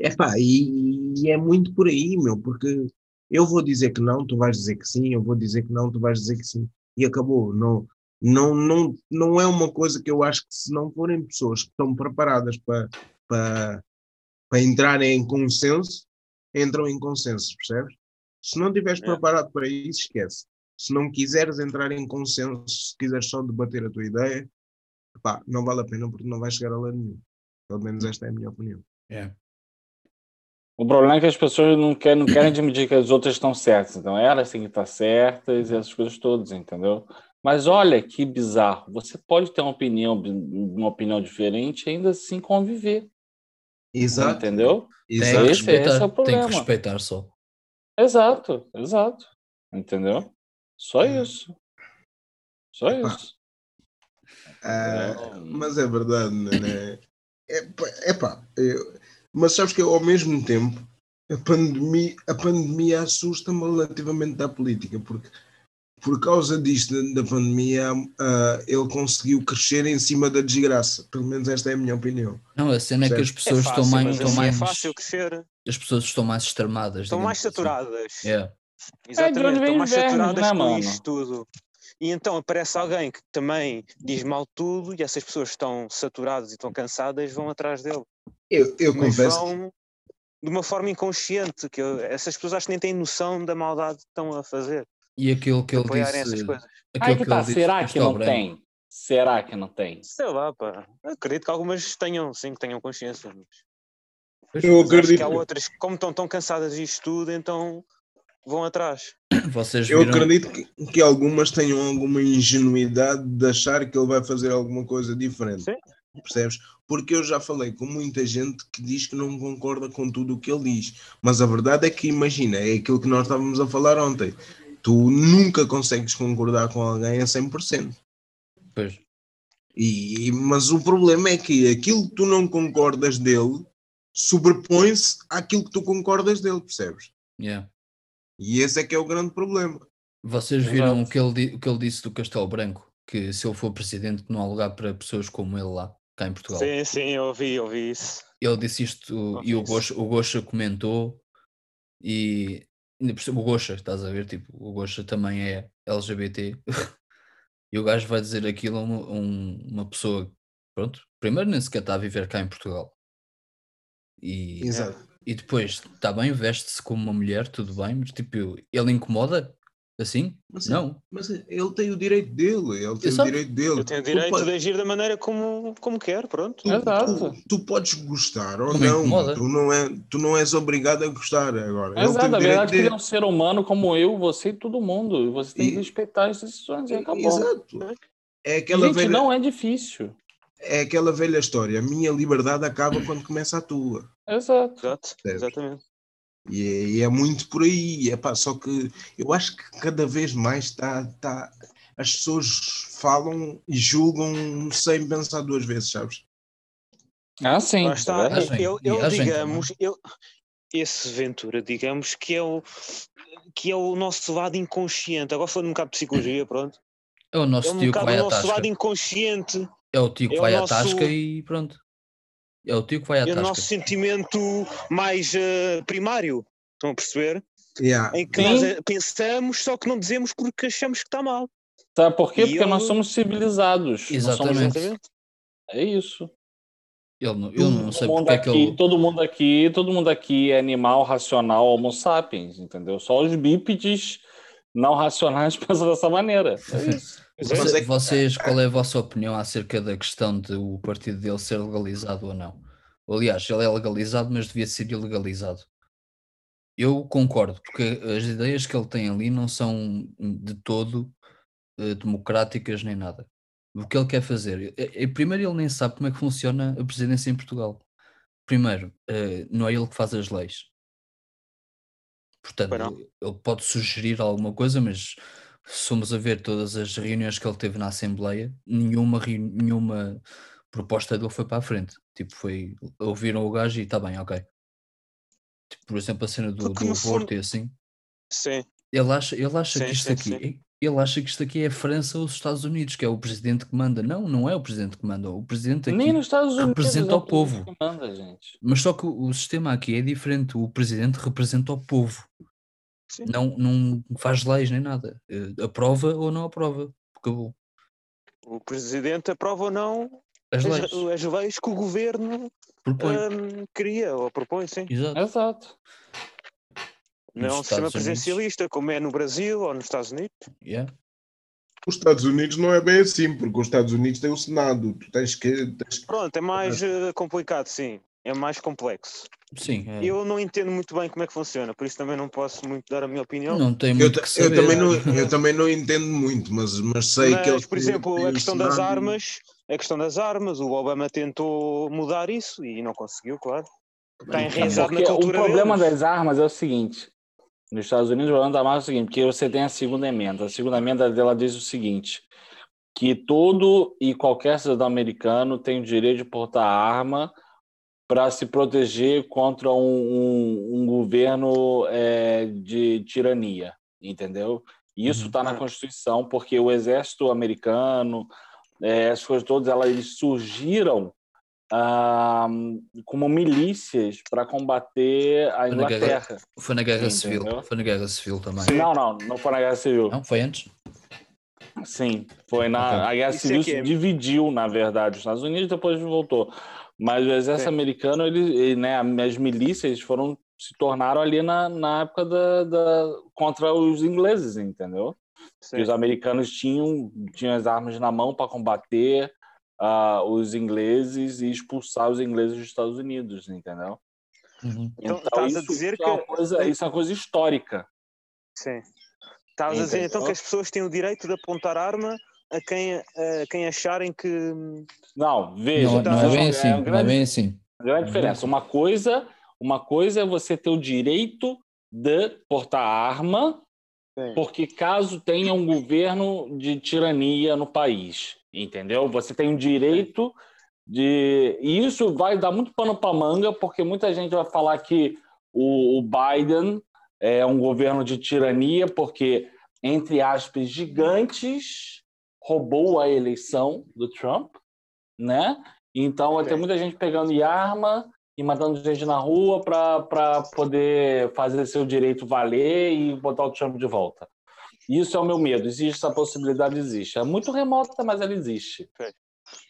Epá, e, e é muito por aí, meu, porque eu vou dizer que não, tu vais dizer que sim, eu vou dizer que não, tu vais dizer que sim, e acabou. Não, não, não, não é uma coisa que eu acho que se não forem pessoas que estão preparadas para, para, para entrarem em consenso, entram em consenso, percebes? Se não estiveres É. preparado para isso, esquece. Se não quiseres entrar em consenso, se quiseres só debater a tua ideia, epá, não vale a pena porque não vais chegar a lado nenhum. Pelo menos esta é a minha opinião. É. O problema é que as pessoas não querem, não querem admitir que as outras estão certas. Então elas têm que estar certas e essas coisas todas, entendeu? Mas olha que bizarro. Você pode ter uma opinião, uma opinião diferente e ainda assim conviver. Exato. Entendeu? Tem que Exato. Esse- respeitar. esse é o tem que problema. respeitar só. Exato, exato. Entendeu? Só É. isso. Só Epá. isso. Ah, É. mas é verdade, né? É, é pá, eu- mas sabes que ao mesmo tempo a pandemia, a pandemia assusta-me relativamente à política, porque por causa disto da pandemia, uh, ele conseguiu crescer em cima da desgraça. Pelo menos esta é a minha opinião. Não, a cena é que as pessoas é fácil, estão mais. mas Estão assim mais é fácil crescer. As pessoas estão mais extremadas. Estão mais assim. saturadas. É. Exatamente, onde vem estão mais saturadas né, com mano? isto tudo. E então aparece alguém que também diz mal tudo e essas pessoas estão saturadas e estão cansadas vão atrás dele. Eu, eu Mas confesso. vão de uma forma inconsciente, que eu- essas pessoas acho que nem têm noção da maldade que estão a fazer. E aquilo que ele disse. essas coisas. Aí que que tá, será que não Branco. tem? Será que não tem? Sei lá, pá. Eu acredito que algumas tenham, sim, que tenham consciência. Mas, Eu mas acho que acredito. há outras que, como estão tão cansadas disto tudo, então vão atrás. Vocês Eu viram. acredito que, que algumas tenham alguma ingenuidade de achar que ele vai fazer alguma coisa diferente. Sim. Percebes? Porque eu já falei com muita gente que diz que não concorda com tudo o que ele diz. Mas a verdade é que, imagina, é aquilo que nós estávamos a falar ontem. Tu nunca consegues concordar com alguém a 100%. Pois, E, mas o problema é que aquilo que tu não concordas dele sobrepõe-se àquilo que tu concordas dele, percebes? yeah. E esse é que é o grande problema. Vocês viram o que, ele, o que ele disse do Castelo Branco? Que se ele for presidente, não há lugar para pessoas como ele lá, cá em Portugal. Sim, sim, eu ouvi, eu ouvi isso. Ele disse isto e o. Gosha, o Gosha comentou e o Gosha, estás a ver? Tipo, o Gosha também é LGBT e o gajo vai dizer aquilo a uma, um- uma pessoa, pronto, primeiro nem sequer está a viver cá em Portugal. E, Exato. E depois, está bem, veste-se como uma mulher, tudo bem, mas tipo, ele incomoda assim? Mas, Não. mas ele tem o direito dele, ele tem o direito dele. Eu tenho o Tu direito pode- de agir da maneira como, como quer, pronto. tu, Exato. tu- tu podes gostar ou Não me não, incomoda. tu não, é, tu não és obrigado a gostar agora. Ele Exato, tem o a verdade é que ele é um ser humano como eu, você e todo mundo. Você tem E- que respeitar as decisões e acabou. Exato. É aquela, Gente, velha, não é difícil. É aquela velha história. A minha liberdade acaba quando começa a tua. Exato. Exato, exatamente. E é, e é muito por aí. É pá, só que eu acho que cada vez mais está. Tá, as pessoas falam e julgam sem pensar duas vezes, sabes? Ah, sim. Lá está. é e ele, agem digamos, ele, esse Ventura, digamos, que é o que é o nosso lado inconsciente. Agora falando um bocado de psicologia, pronto. É o É nosso um tio que bocado vai o nosso lado inconsciente. É o tio que é o vai à nosso- tasca e pronto. É o tio que vai à É o tasca. nosso sentimento mais eh, primário. Estão a perceber? Yeah. Em que Sim. nós eh, pensamos, só que não dizemos porque achamos que está mal. Sabe por quê? E Porque eu- nós somos civilizados. Somos- Exatamente. Exatamente. É isso. Ele não, eu não sei todo, mundo porque é que aqui, ele. todo mundo aqui, todo mundo aqui é animal racional, homo sapiens, entendeu? Só os bípedes não racionais pensam dessa maneira. É isso. Pois é. Mas é que- Vocês, qual é a vossa opinião acerca da questão de o partido dele ser legalizado ou não? Aliás, ele é legalizado, mas devia ser ilegalizado. Eu concordo, porque as ideias que ele tem ali não são de todo eh, democráticas nem nada. O que ele quer fazer? eh, eh, primeiro, ele nem sabe como é que funciona a presidência em Portugal. Primeiro, eh, não é ele que faz as leis. Portanto, ele pode sugerir alguma coisa, mas se formos a ver todas as reuniões que ele teve na Assembleia, nenhuma, nenhuma proposta dele foi para a frente. Tipo, foi. Ouviram o gajo e está bem, ok. Tipo, por exemplo, a cena do, Porque do aborto fundo- e assim. Sim. Ele acha, ele acha Sim, que isto sim, aqui. sim. Ele acha que isto aqui é a França ou os Estados Unidos, que é o presidente que manda. Não, não é o presidente que manda. O presidente aqui. Nem nos Estados Unidos representa é o povo. que manda, gente. Mas só que o, o sistema aqui é diferente. O presidente representa o povo. Sim. Não, não faz leis nem nada. Eh, Aprova ou não aprova. Acabou. O presidente aprova ou não As as, leis. as leis que o governo Propõe. hum, cria ou propõe, sim. Exato. Exato. Não é um sistema presidencialista como é no Brasil ou nos Estados Unidos. Yeah. Os Estados Unidos não é bem assim, porque os Estados Unidos têm o Senado. Tu tens que. Tens Pronto, é mais eh, complicado, sim. É mais complexo. Sim. é. Eu não entendo muito bem como é que funciona, por isso também não posso muito dar a minha opinião. Não tem Eu, muito ta- que eu saber. também não, eu também não entendo muito, mas, mas sei Mas, que eles por exemplo, a questão das armas, a questão das armas, o Obama tentou mudar isso e não conseguiu, claro. Está enraizado na o problema deles. das armas é o seguinte: nos Estados Unidos, o problema da arma é o seguinte, porque você tem a segunda emenda. A segunda emenda dela diz o seguinte: que todo e qualquer cidadão americano tem o direito de portar arma para se proteger contra um, um- um governo é, de tirania, entendeu? Isso Uhum. está na Constituição, porque o exército americano, é, essas coisas todas, elas eles surgiram ah, como milícias para combater a na guerra. Inglaterra. Foi na Guerra Entendeu? Civil. Foi na Guerra Civil também. Sim. Não, não, não foi na Guerra Civil. Não, foi antes? Sim, foi na Ok. a Guerra Civil é que se dividiu, na verdade, os Estados Unidos depois voltou. Mas o exército Sim. americano, ele, ele, né, as milícias foram se tornaram ali na, na época da, da contra os ingleses, entendeu? Os americanos tinham tinham as armas na mão para combater ah, os ingleses e expulsar os ingleses dos Estados Unidos, entendeu? Uhum. Então, estás a dizer isso é que- coisa, isso é uma coisa histórica. Sim. Estavas a dizer então que as pessoas têm o direito de apontar arma a quem, a quem acharem que. Não, veja, Não, não é bem é assim. uma Não é grande bem assim. grande diferença. Uma coisa, uma coisa é você ter o direito de portar arma, Sim. porque caso tenha um governo de tirania no país, entendeu? Você tem o direito de e isso vai dar muito pano para manga, porque muita gente vai falar que o, o Biden é um governo de tirania, porque entre aspas gigantes roubou a eleição do Trump, né? Então vai ter muita gente pegando arma e matando gente na rua para poder fazer seu direito valer e botar o Trump de volta. Isso é o meu medo. Existe essa possibilidade, existe. É muito remota, mas ela existe.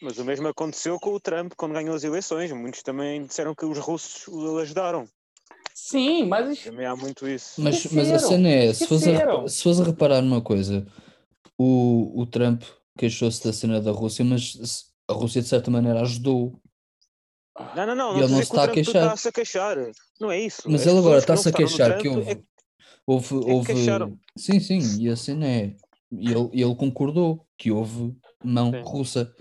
Mas o mesmo aconteceu com o Trump quando ganhou as eleições. Muitos também disseram que os russos o ajudaram. Sim, mas Também há muito isso. Mas, mas a cena é, se fores, a, se fores a reparar numa coisa, o, o Trump queixou-se da cena da Rússia, mas a Rússia de certa maneira ajudou. Não, não, não. E Não ele não se está a Trump está-se a queixar. Não é isso. Mas As ele agora está-se a queixar no que houve. é Houve, que houve... Sim, sim, e a cena é. E ele, e ele concordou que houve mão Sim. russa.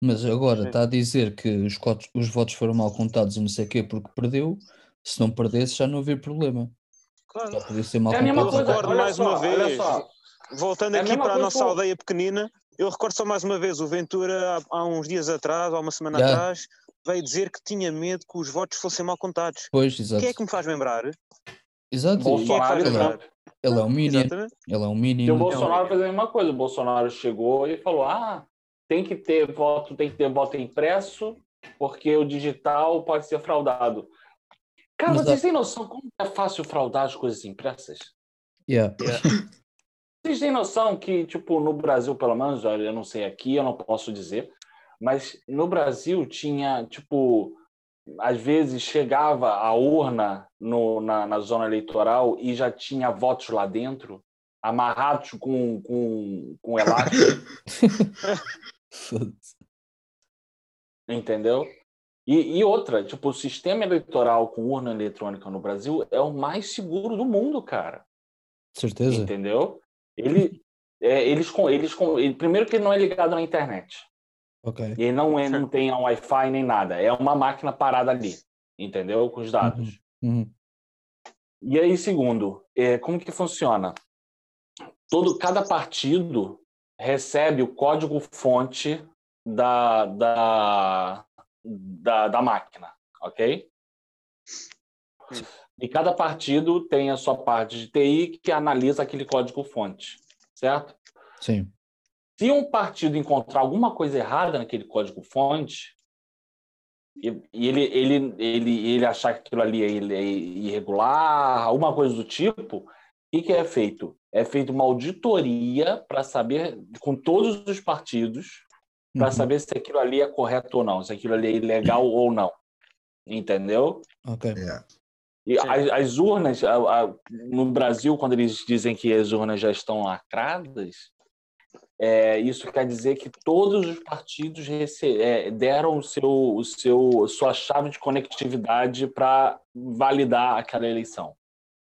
Mas agora Sim. está a dizer que os, cotos- os votos foram mal contados e não sei o quê porque perdeu. Se não perdesse, já não havia problema. Claro. Já podia ser mal É a mesma Eu contado. coisa, olha mais só, uma olha vez, só. Voltando É aqui para a nossa aldeia pequenina, eu recordo só mais uma vez, o Ventura, há, há uns dias atrás, há uma semana Já. atrás, veio dizer que tinha medo que os votos fossem mal contados. Pois, exato. Quem é que me faz lembrar? Exato. e- é que Bolsonaro faz e ele, lembrar? Ele é um. Exatamente. Ele é um E minion. o Bolsonaro fez a mesma coisa. O Bolsonaro chegou e falou: ah, tem que ter voto, tem que ter voto impresso, porque o digital pode ser fraudado. Cara, Mas vocês têm noção como é fácil fraudar as coisas impressas? Yeah. Vocês têm noção que, tipo, no Brasil, pelo menos, eu não sei aqui, eu não posso dizer, mas no Brasil tinha, tipo, às vezes chegava a urna no, na, na zona eleitoral e já tinha votos lá dentro, amarrados com, com, com elástico, entendeu? E, e outra, tipo, o sistema eleitoral com urna eletrônica no Brasil é o mais seguro do mundo, cara. Certeza. Entendeu? Ele, é, eles, com- eles, com- ele- primeiro que ele não é ligado na internet. Ok. Ele não, é, não tem um Wi-Fi nem nada. É uma máquina parada ali, entendeu? Com os dados. Uhum. E aí, segundo, é, como que funciona? Todo, cada partido recebe o código-fonte da, da, da, da máquina, ok? Hum. E cada partido tem a sua parte de TI que analisa aquele código-fonte, certo? Sim. Se um partido encontrar alguma coisa errada naquele código-fonte e, e ele, ele, ele, ele achar que aquilo ali é é irregular, alguma coisa do tipo, o que, que é feito? É feita uma auditoria para saber, com todos os partidos, para Uhum. saber se aquilo ali é correto ou não, se aquilo ali é ilegal ou não. Entendeu? Ok. Yeah. E Sim. as, as urnas, a- a- no Brasil, quando eles dizem que as urnas já estão lacradas, é, isso quer dizer que todos os partidos rece- é, deram o seu, o seu, sua chave de conectividade para validar aquela eleição,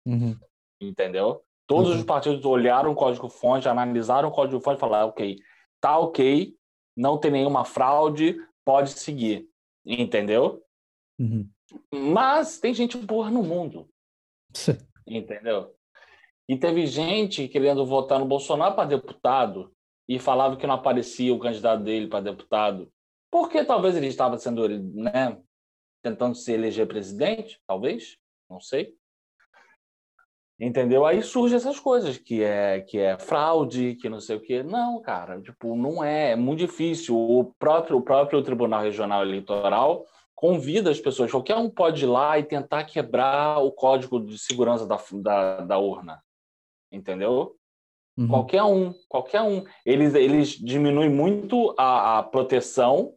Uhum. entendeu? Todos Uhum. os partidos olharam o código-fonte, analisaram o código-fonte e falaram, ok, tá ok, não tem nenhuma fraude, pode seguir, entendeu? Uhum. Mas tem gente burra no mundo, entendeu? E teve gente querendo votar no Bolsonaro para deputado e falava que não aparecia o candidato dele para deputado, porque talvez ele estava sendo, né, tentando se eleger presidente, talvez, não sei. Entendeu? Aí surgem essas coisas, que é que é fraude, que não sei o quê. Não, cara, tipo, não é, é muito difícil. O próprio, o próprio Tribunal Regional Eleitoral convida as pessoas, qualquer um pode ir lá e tentar quebrar o código de segurança da, da, da urna. Entendeu? Uhum. Qualquer um, qualquer um. Eles, eles diminuem muito a, a proteção,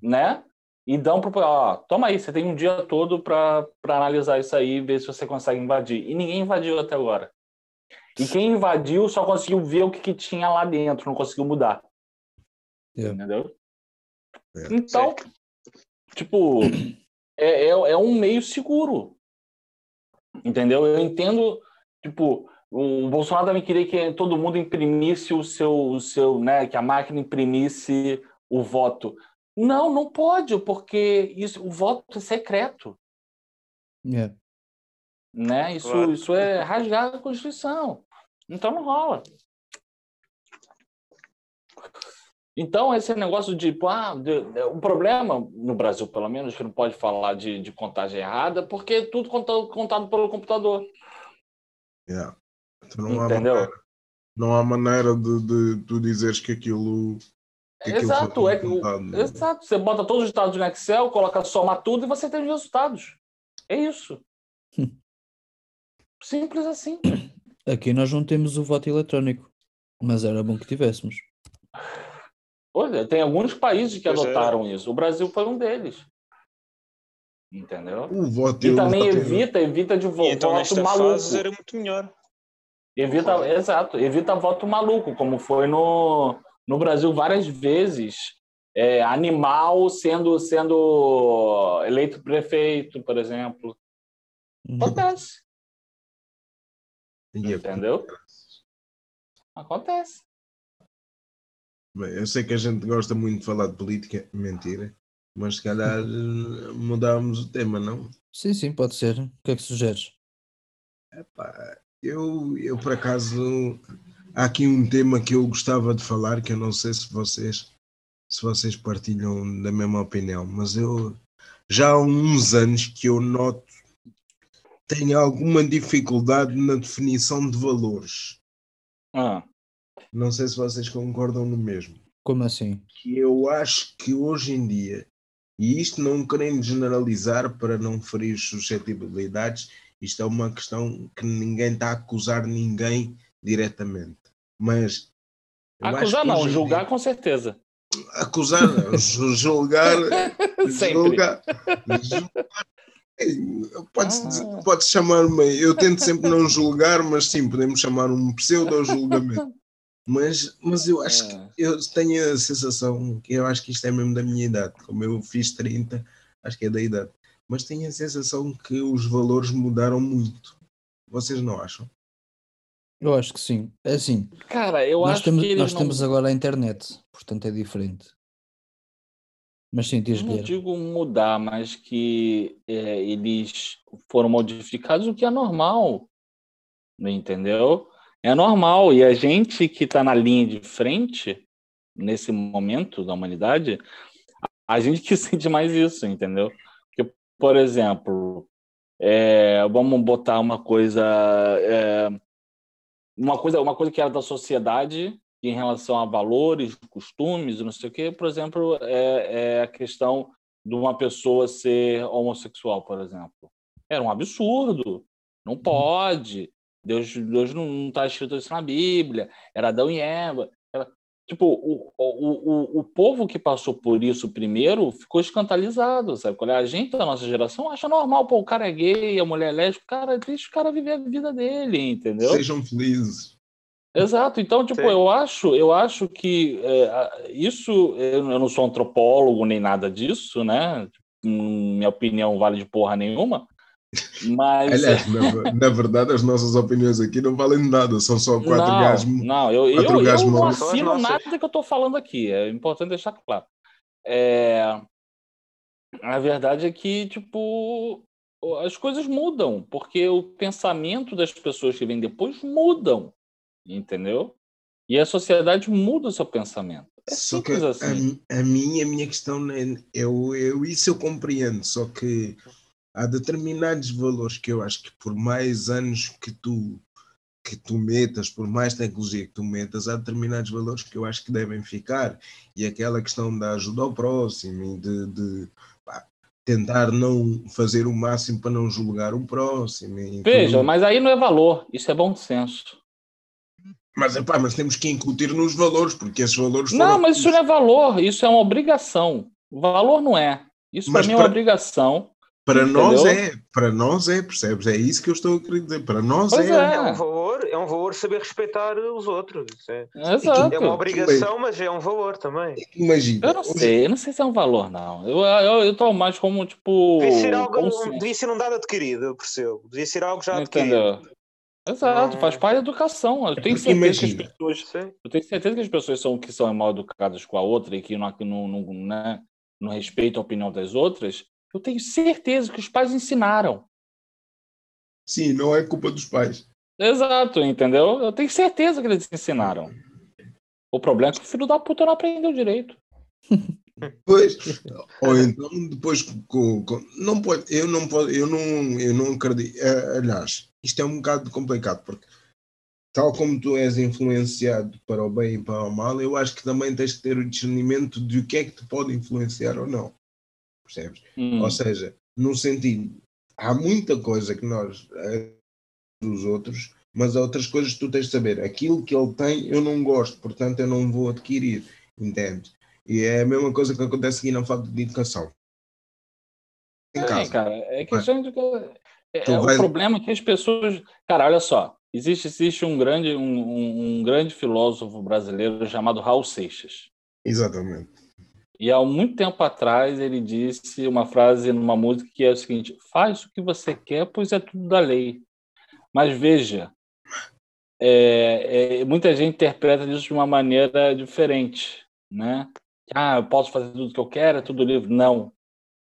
né? e dão para ó, toma aí, você tem um dia todo para analisar isso aí ver se você consegue invadir. E ninguém invadiu até agora. E quem invadiu só conseguiu ver o que, que tinha lá dentro, não conseguiu mudar. Yeah. Entendeu? Yeah. É. Então, certo. Tipo, é, é, é um meio seguro. Entendeu? Eu entendo, tipo, o Bolsonaro também queria que todo mundo imprimisse o seu, o seu, né, que a máquina imprimisse o voto. Não, não pode, porque isso, o voto é secreto. É. Né? Isso, claro. isso é rasgar a Constituição. Então não rola. Então, esse negócio de, ah, de, de, o problema, no Brasil pelo menos, que não pode falar de, de contagem errada, porque é tudo contado, contado pelo computador. Yeah. Então, não Entendeu? Há maneira, não há maneira de, de tu dizeres que aquilo Exato, é, o, né? exato. Você bota todos os dados no Excel, coloca soma tudo e você tem os resultados. É isso. Simples assim. Aqui nós não temos o voto eletrónico, mas era bom que tivéssemos. Olha, tem alguns países que pois é. adotaram é. isso. O Brasil foi um deles. Entendeu? O voto e também evita, evita de voto, então, voto maluco. era muito melhor. Evita, exato, evita voto maluco, como foi no, no Brasil várias vezes é, animal sendo sendo eleito prefeito, por exemplo. Uhum. Acontece. Entendeu? Acontece. Bem, eu sei que a gente gosta muito de falar de política, mentira, mas se calhar mudávamos o tema, não? Sim, sim, pode ser. O que é que sugeres? Epá, eu, eu por acaso há aqui um tema que eu gostava de falar, que eu não sei se vocês se vocês partilham da mesma opinião, mas eu já há uns anos que eu noto tenho alguma dificuldade na definição de valores. Ah. Não sei se vocês concordam no mesmo. Como assim? Que eu acho que hoje em dia, e isto não querendo generalizar para não ferir suscetibilidades, isto é uma questão que ninguém está a acusar ninguém diretamente. Mas. Acusar não, julgar dia, com certeza. Acusar não, julgar. julgar, Pode, ah. pode chamar-me, eu tento sempre não julgar, mas sim, podemos chamar um pseudo-julgamento. Mas, mas eu acho que é. eu tenho a sensação que eu acho que isto é mesmo da minha idade. Como eu fiz 30, acho que é da idade. Mas tenho a sensação que os valores mudaram muito. Vocês não acham? Eu acho que sim. É assim. Cara, eu nós acho temos, que nós não... temos agora a internet, portanto é diferente. Mas sim, diz Não digo mudar, mas que é, eles foram modificados, o que é normal. Entendeu? É normal. E a gente que está na linha de frente, nesse momento da humanidade, a gente que sente mais isso, entendeu? Porque, por exemplo, é, vamos botar uma coisa. É, uma coisa, uma coisa que era da sociedade em relação a valores, costumes, não sei o quê, por exemplo, é, é a questão de uma pessoa ser homossexual, por exemplo. Era um absurdo, não uhum. pode. Deus, Deus não está escrito isso na Bíblia. Era Adão e Eva. Tipo, o, o, o, o povo que passou por isso primeiro ficou escandalizado, sabe? A gente da nossa geração acha normal, pô, o cara é gay, a mulher é lésbica, cara, deixa o cara viver a vida dele, entendeu? Sejam felizes. Exato, então, tipo, eu acho, eu acho que é, isso, eu não sou antropólogo nem nada disso, né? Minha opinião vale de porra nenhuma, mas... Aliás, na, na, verdade, as nossas opiniões aqui não valem nada, são só quatro não, gajos. Não, eu, eu, eu não assino nada que eu estou falando aqui, é importante deixar claro. É, a verdade é que, tipo, as coisas mudam, porque o pensamento das pessoas que vêm depois mudam, entendeu? E a sociedade muda o seu pensamento. É só que assim. a, a, minha, a minha questão, é, eu, eu, isso eu compreendo, só que há determinados valores que eu acho que por mais anos que tu que tu metas, por mais tecnologia que tu metas, há determinados valores que eu acho que devem ficar. E aquela questão da ajuda ao próximo e de, de pá, tentar não fazer o máximo para não julgar o próximo. Veja, mas aí não é valor, isso é bom senso. Mas, epá, mas temos que incutir nos valores, porque esses valores Não, foram... mas isso não é valor, isso é uma obrigação. Valor não é. Isso para mim é uma obrigação. Para nós é, para nós é, percebes? É isso que eu estou a querer dizer. Para nós é. é. é. um valor, é um valor saber respeitar os outros. É, Exato. é uma obrigação, mas é um valor também. Imagina. Eu não sei, eu não sei se é um valor, não. Eu, eu, eu tô mais como tipo. Devia ser algo, um, devia ser um dado adquirido, eu percebo. Devia ser algo já Entendeu? adquirido. Exato, faz parte da educação. Eu tenho certeza Imagina. que as pessoas. Eu tenho certeza que as pessoas são, que são mal educadas com a outra e que não, não, não, né, não respeitam a opinião das outras. Eu tenho certeza que os pais ensinaram. Sim, não é culpa dos pais. Exato, entendeu? Eu tenho certeza que eles ensinaram. O problema é que o filho da puta não aprendeu direito. Pois, ou então depois com, com- não pode, eu não pode, eu não, eu não acredito. eh, Aliás, isto é um bocado complicado porque tal como tu és influenciado para o bem e para o mal, eu acho que também tens que ter o discernimento de o que é que te pode influenciar ou não. Percebes? Hum. Ou seja, no sentido, há muita coisa que nós eh, dos outros, mas há outras coisas que tu tens de saber. Aquilo que ele tem, eu não gosto, portanto eu não vou adquirir, entende? E é a mesma coisa que acontece aqui na falta de educação. Em É, casa. cara, é questão de. É, Tu é, vai- O problema é que as pessoas. Cara, olha só. Existe, existe um, grande, um- um grande filósofo brasileiro chamado Raul Seixas. Exatamente. E há muito tempo atrás ele disse uma frase numa música que é o seguinte: faz o que você quer, pois é tudo da lei. Mas veja, é, é, muita gente interpreta isso de uma maneira diferente, né? Ah, eu posso fazer tudo que eu quero, é tudo livre. Não.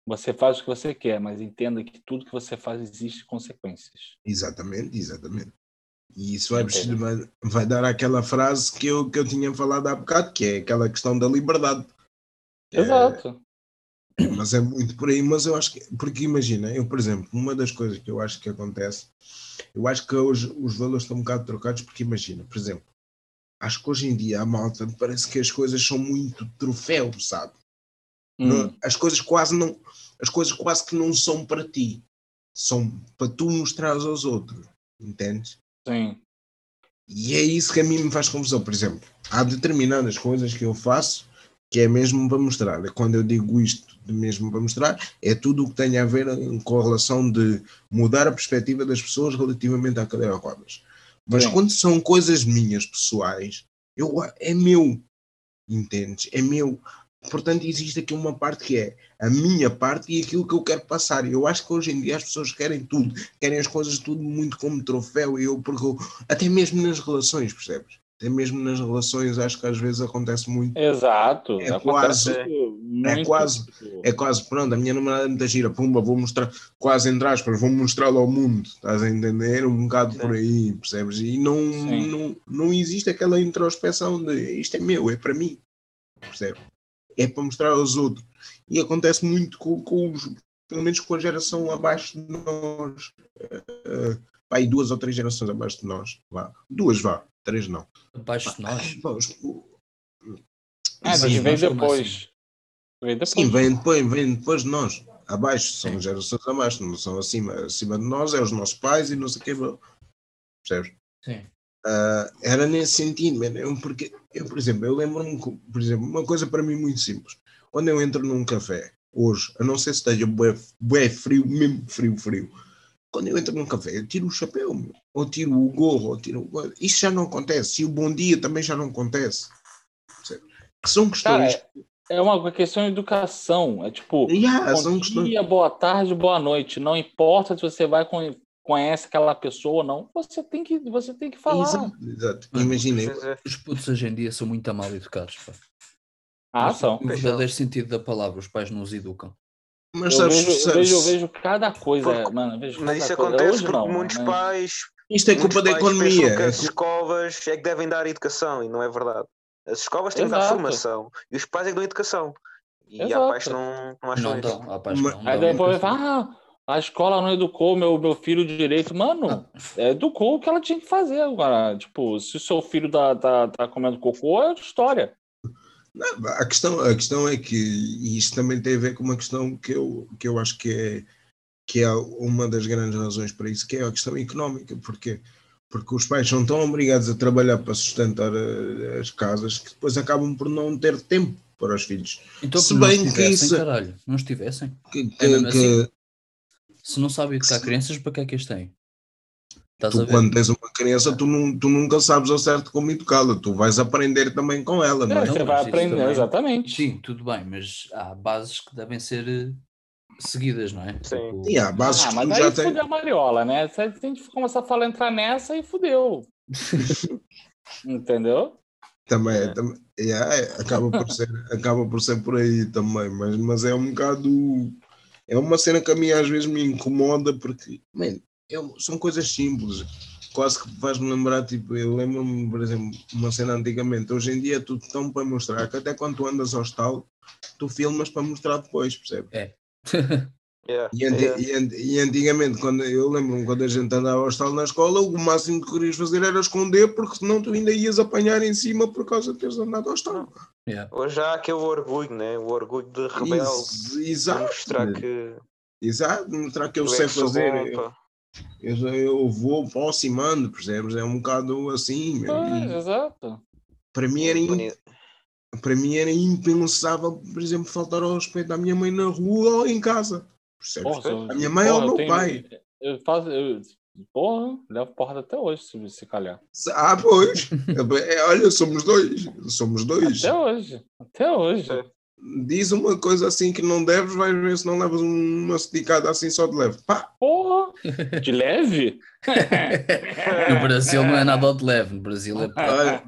Você faz o que você quer, mas entenda que tudo que você faz existe consequências. Exatamente, exatamente. E isso vai, vai, vai dar aquela frase que eu, que eu tinha falado há bocado, que é aquela questão da liberdade. É, Exato. Mas é muito por aí, mas eu acho que, porque imagina, eu, por exemplo, uma das coisas que eu acho que acontece, eu acho que hoje os valores estão um bocado trocados, porque imagina, por exemplo, acho que hoje em dia a malta parece que as coisas são muito troféu, sabe? Não- Hum, as coisas quase não, as coisas quase que não são para ti, são para tu mostrar aos outros, entendes? sim. E é isso que a mim me faz confusão. Por exemplo, há determinadas coisas que eu faço que é mesmo para mostrar. Quando eu digo isto de mesmo para mostrar, é tudo o que tem a ver com a relação de mudar a perspectiva das pessoas relativamente à cadeira de rodas. Mas Sim. quando são coisas minhas, pessoais, eu, é meu. Entendes? É meu. Portanto, existe aqui uma parte que é a minha parte e aquilo que eu quero passar. Eu acho que hoje em dia as pessoas querem tudo, querem as coisas tudo muito como troféu. E eu, porque eu- até mesmo nas relações, percebes? Até mesmo nas relações, acho que às vezes acontece muito. Exato. É quase- muito, quase- É quase, pronto, a minha namorada é muita gira, pumba, vou mostrar, quase entre aspas, vou mostrá-lo ao mundo, estás a entender? Um bocado por aí, percebes? E não, Sim. não, não existe aquela introspeção de isto é meu, é para mim, percebes? É para mostrar aos outros. E acontece muito com, com os, pelo menos com a geração abaixo de nós, uh, aí duas ou três gerações abaixo de nós, vá. duas vá, três não. Abaixo de nós. Pá, os- Ah, Sim, mas vem depois. Vem depois. Sim, vem depois, vem depois de nós. Abaixo, são Sim. gerações abaixo, não são acima. Acima de nós é os nossos pais e não sei o que. Percebes? Sim. Ah, era nesse sentido, man. Eu, porque eu, por exemplo, eu lembro-me, por exemplo, uma coisa para mim muito simples. Quando eu entro num café, hoje, a não ser se esteja bué, bué frio, mesmo frio, frio, quando eu entro num café, eu tiro o chapéu, meu. ou tiro o gorro, ou tiro o... Isso já não acontece. E o bom dia também já não acontece. Que são questões. Cara, é uma questão de educação. É tipo, Yeah, são bom questões. dia, boa tarde, boa noite. Não importa se você vai com, conhece aquela pessoa ou não, você tem que, você tem que falar. Exato, exato. Imagina, é. Os putos hoje em dia são muito mal educados. Pá. Ah, Mas, são. No verdadeiro sentido da palavra, os pais não os educam. Mas Eu sabes, vejo, eu sabes, vejo, eu vejo cada coisa, Porque- mano. eu vejo Mas cada isso coisa. acontece Hoje porque não, muitos mas- pais, isto é culpa da economia. que é as escolas é que devem dar educação e não é verdade. As escolas têm que dar Exato. formação e os pais é que dão educação. E há Exato. pais que não, não acham Não isso. dão. Há pais que Mas- não Aí depois vai, ah, a escola não educou meu, meu filho de direito. Mano, é, educou o que ela tinha que fazer agora. Tipo, se o seu filho tá, tá, tá comendo cocô, é outra história. Não, a, questão, a questão é que, e isto também tem a ver com uma questão que eu, que eu acho que é, que é uma das grandes razões para isso, que é a questão económica. Porquê? Porque os pais são tão obrigados a trabalhar para sustentar eh, as casas que depois acabam por não ter tempo para os filhos. Então, Se não bem que estivessem, isso- caralho, não estivessem. Que, É mesmo que- que assim? Se não sabem educar crianças, para que é que as têm? Estás a tu, ver? quando tens uma criança, tu, não, tu nunca sabes ao certo como educá-la, tu vais aprender também com ela, não É, é? Você mas vai aprender, também- exatamente. Sim, tudo bem, mas há bases que devem ser eh, seguidas, não é? Sim. Tipo, E há bases Ah, que mas tu aí já tens. fudeu a Mariola, né? Você tem que começar a falar, entrar nessa e fudeu. Entendeu? Também, É. também é, é, acaba, por ser, acaba por ser por aí também, mas, mas é um bocado. É uma cena que a mim às vezes me incomoda porque, man, é são coisas simples, quase que faz-me lembrar. Tipo, eu lembro-me, por exemplo, uma cena antigamente. Hoje em dia é tudo tão para mostrar que até quando tu andas ao estalo, tu filmas para mostrar depois, percebes? Yeah, E, anti- yeah. e an- e antigamente, quando eu lembro-me quando a gente andava ao estalo na escola, o máximo que querias fazer era esconder, porque senão tu ainda ias apanhar em cima por causa de teres andado ao estalo. yeah. Hoje há aquele orgulho, né? O orgulho de rebelde. Ex- de Exato. mostrar que Exato, mostrar que eu é sei fazer. bom, eu, eu, vou, posso e mando, percebes? É um bocado assim. meu. É, E exato. Para mim, era para mim era impensável, por exemplo, faltar ao respeito à minha mãe na rua ou em casa. Percebes? Porra, A minha mãe ou porra, o eu meu tenho- pai. Eu faço. Eu, porra, levo porrada até hoje, se, se calhar. Ah, pois. É, olha, somos dois. Somos dois. Até hoje. Até hoje. É. Diz uma coisa assim que não deves, vais ver se não levas uma esticada assim só de leve. Pá, Porra! De leve? No Brasil não é nada de leve, no Brasil é Olha.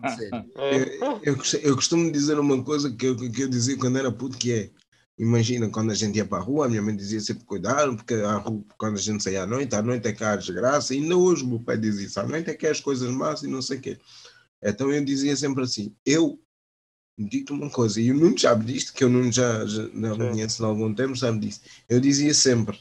É. eu, eu, eu costumo dizer uma coisa que eu, que eu dizia quando era puto, que é, imagina, quando a gente ia para a rua, a minha mãe dizia sempre cuidado, porque a rua, quando a gente saía à noite, à noite é que há desgraça, e ainda hoje o meu pai diz isso, à noite é que há as coisas más e não sei o quê. Então eu dizia sempre assim, eu digo-te uma coisa, e o Nuno sabe disto, que eu Nuno já, já não conheço há algum tempo, sabe disso. Eu dizia sempre,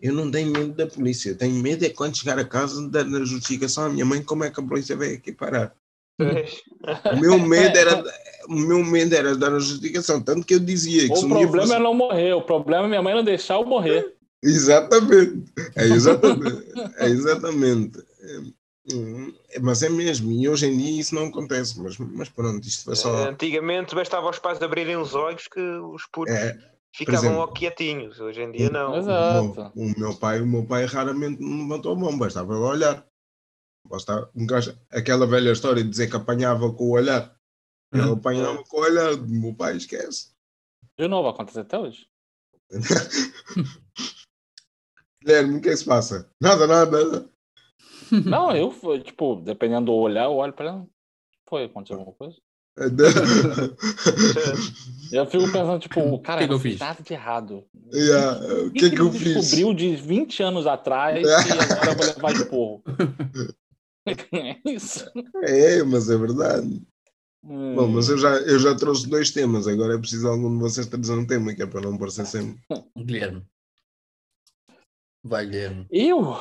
eu não tenho medo da polícia, eu tenho medo é quando chegar a casa dar na justificação à minha mãe como é que a polícia veio aqui parar. O meu medo era, o meu medo era dar a justificação, tanto que eu dizia que O problema fosse- é não morrer. O problema é minha mãe não deixar eu morrer. Exatamente, é exatamente, é exatamente. É, hum, Mas é mesmo, e hoje em dia isso não acontece, mas, mas pronto, isto foi Eh, só. Antigamente bastava aos pais abrirem os olhos que os putos É, ficavam exemplo. logo quietinhos. Hoje em dia não. Exato. o, meu, o meu pai, o meu pai raramente me levantou a mão, bastava olhar. Basta, um gajo- aquela velha história de dizer que apanhava com o olhar. Ele Hum. apanhava com o olhar, o meu pai esquece. De novo, acontece até hoje. Guilherme, o que é que se passa? Nada, nada. Não, eu, fui, tipo, dependendo do olhar, eu olho pra ela. Foi, aconteceu alguma coisa? Eu fico pensando, tipo, cara, que que eu fiz nada de errado. Yeah, O O que é que eu ele fiz? descobriu de 20 anos atrás e agora eu vou levar de porro? É isso. É, mas é verdade. Hum. Bom, mas eu já, eu já trouxe dois temas, agora é preciso algum de vocês trazer um tema, que é para não parecer sempre. Guilherme. Vai, Guilherme. Eu?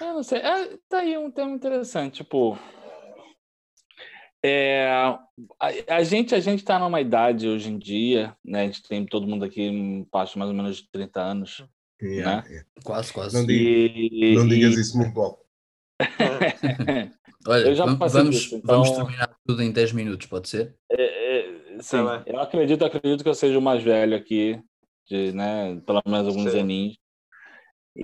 Eu não sei. É, tá aí um tema interessante, tipo. É, a, a gente a gente está numa idade hoje em dia, né? A gente tem todo mundo aqui um passo mais ou menos de 30 anos. Yeah, yeah. Quase, quase. Não diga- E, Não digas e- isso muito bom. Olha, vamos, disso, então- vamos terminar tudo em 10 minutos, pode ser? É, é, sim, eu acredito, acredito que eu seja o mais velho aqui, de, né, pelo menos alguns Sim. aninhos.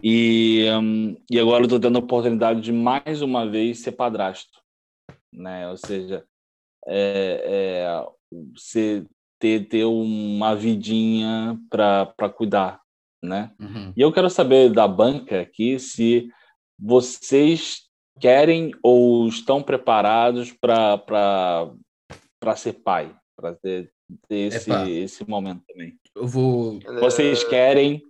E, hum, e agora eu estou tendo a oportunidade de mais uma vez ser padrasto, né? Ou seja, é, é, você ter, ter uma vidinha para cuidar, né? Uhum. E eu quero saber da banca aqui se vocês querem ou estão preparados para ser pai, para ter, ter esse, esse momento também. Eu vou. Vocês Eh, querem?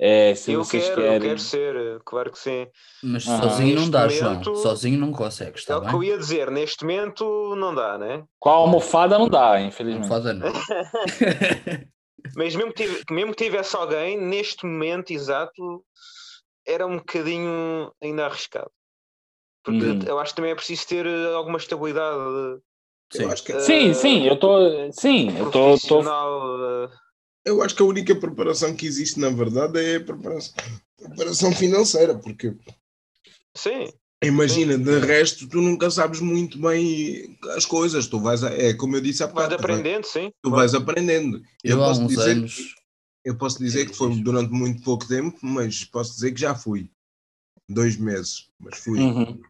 É, se Eu vocês quero, eu querem. quero ser, eh, claro que sim. Mas Ah. sozinho não dá, Neste João. momento- Sozinho não consegues, É está o que eu bem? ia dizer, neste momento não dá, né? Com a almofada não dá, infelizmente. Não fada não. Mas mesmo que, tive- mesmo que tivesse alguém, neste momento exato, era um bocadinho ainda arriscado. Porque Hum. eu acho que também é preciso ter eh, alguma estabilidade Sim. Eu acho que, Sim, sim, eu tô. Sim, eu tô. Eu acho que a única preparação que existe, na verdade, é a preparação, preparação financeira, porque Sim, imagina, de resto, tu nunca sabes muito bem as coisas. Tu vais, a- é como eu disse há tu vais- aprendendo, sim. tu vais aprendendo. Eu, há posso dizer anos. Eu posso dizer que foi durante muito pouco tempo, mas posso dizer que já fui. Dois meses, mas fui. Uhum.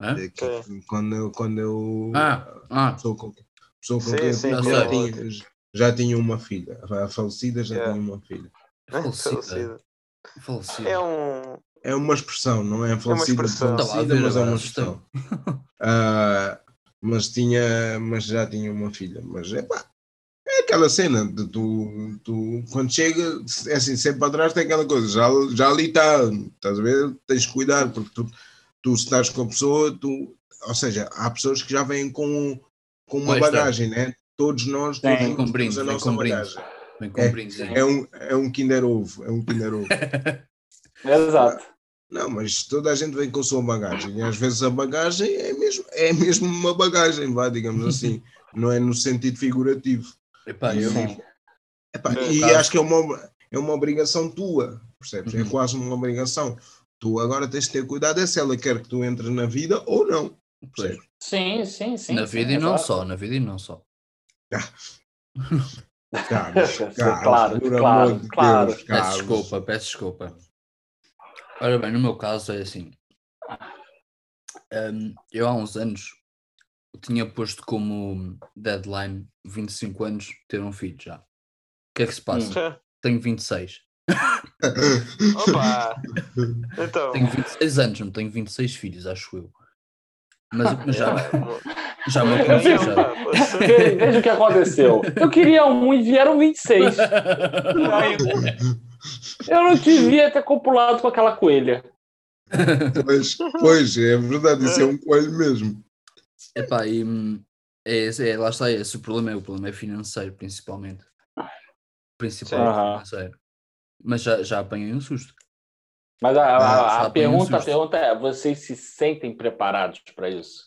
É que Quando eu. Quando eu Ah, ah, pessoa com, pessoa com Sim, quem eu sim, sim. tinha, já tinha uma filha. A falecida já Yeah. tinha uma filha. falecida. Falecida. falecida. É um. É uma expressão, não é falecida, expressão. falecida, Estava a ver mas é uma expressão. Ah, mas tinha, mas já tinha uma filha. Mas é pá, é aquela cena de tu, tu quando chega, é assim, sempre para trás tem aquela coisa, já, já ali está, estás a ver? Tens de cuidar, porque tu, tu se estás com a pessoa, tu, ou seja, há pessoas que já vêm com, com uma Um bagagem, né? Todos nós, Sim, todos com nós temos brinde, a nossa bagagem. Bem É. É um, é um Kinder Ovo, é um Kinder Ovo. Exato. Não, mas toda a gente vem com a sua bagagem. E às vezes a bagagem é mesmo, é mesmo uma bagagem, vá, digamos assim. Não é no sentido figurativo. Epá, eu, Sim. Epá, No e acho que é uma, é uma obrigação tua, percebes? É Uhum. quase uma obrigação. Tu agora tens de ter cuidado é se ela quer que tu entres na vida ou não. Percebes? Sim, sim, sim. na sim, vida e não só, na vida e não só. Carlos, Carlos, claro, por claro, amor de claro. Deus, Peço desculpa, peço desculpa. Ora bem, no meu caso é assim. hum, eu há uns anos tinha posto como deadline 25 anos ter um filho já. O que é que se passa? Tenho 26. Opa! Então. Tenho 26 anos, não tenho 26 filhos, acho eu. Mas, mas já, já me aconteceu. pá, poxa. Ve- Veja o que aconteceu. Eu queria um e vieram 26. Eu não devia ter copulado com aquela coelha. Pois, pois, é verdade, isso é um coelho mesmo. Epá, e hum, é, é, lá está esse o problema, é o problema é financeiro, principalmente. Principalmente financeiro. Mas já, já apanhei um susto. Mas a, a- Ah, a um pergunta, a pergunta é: vocês se sentem preparados para isso?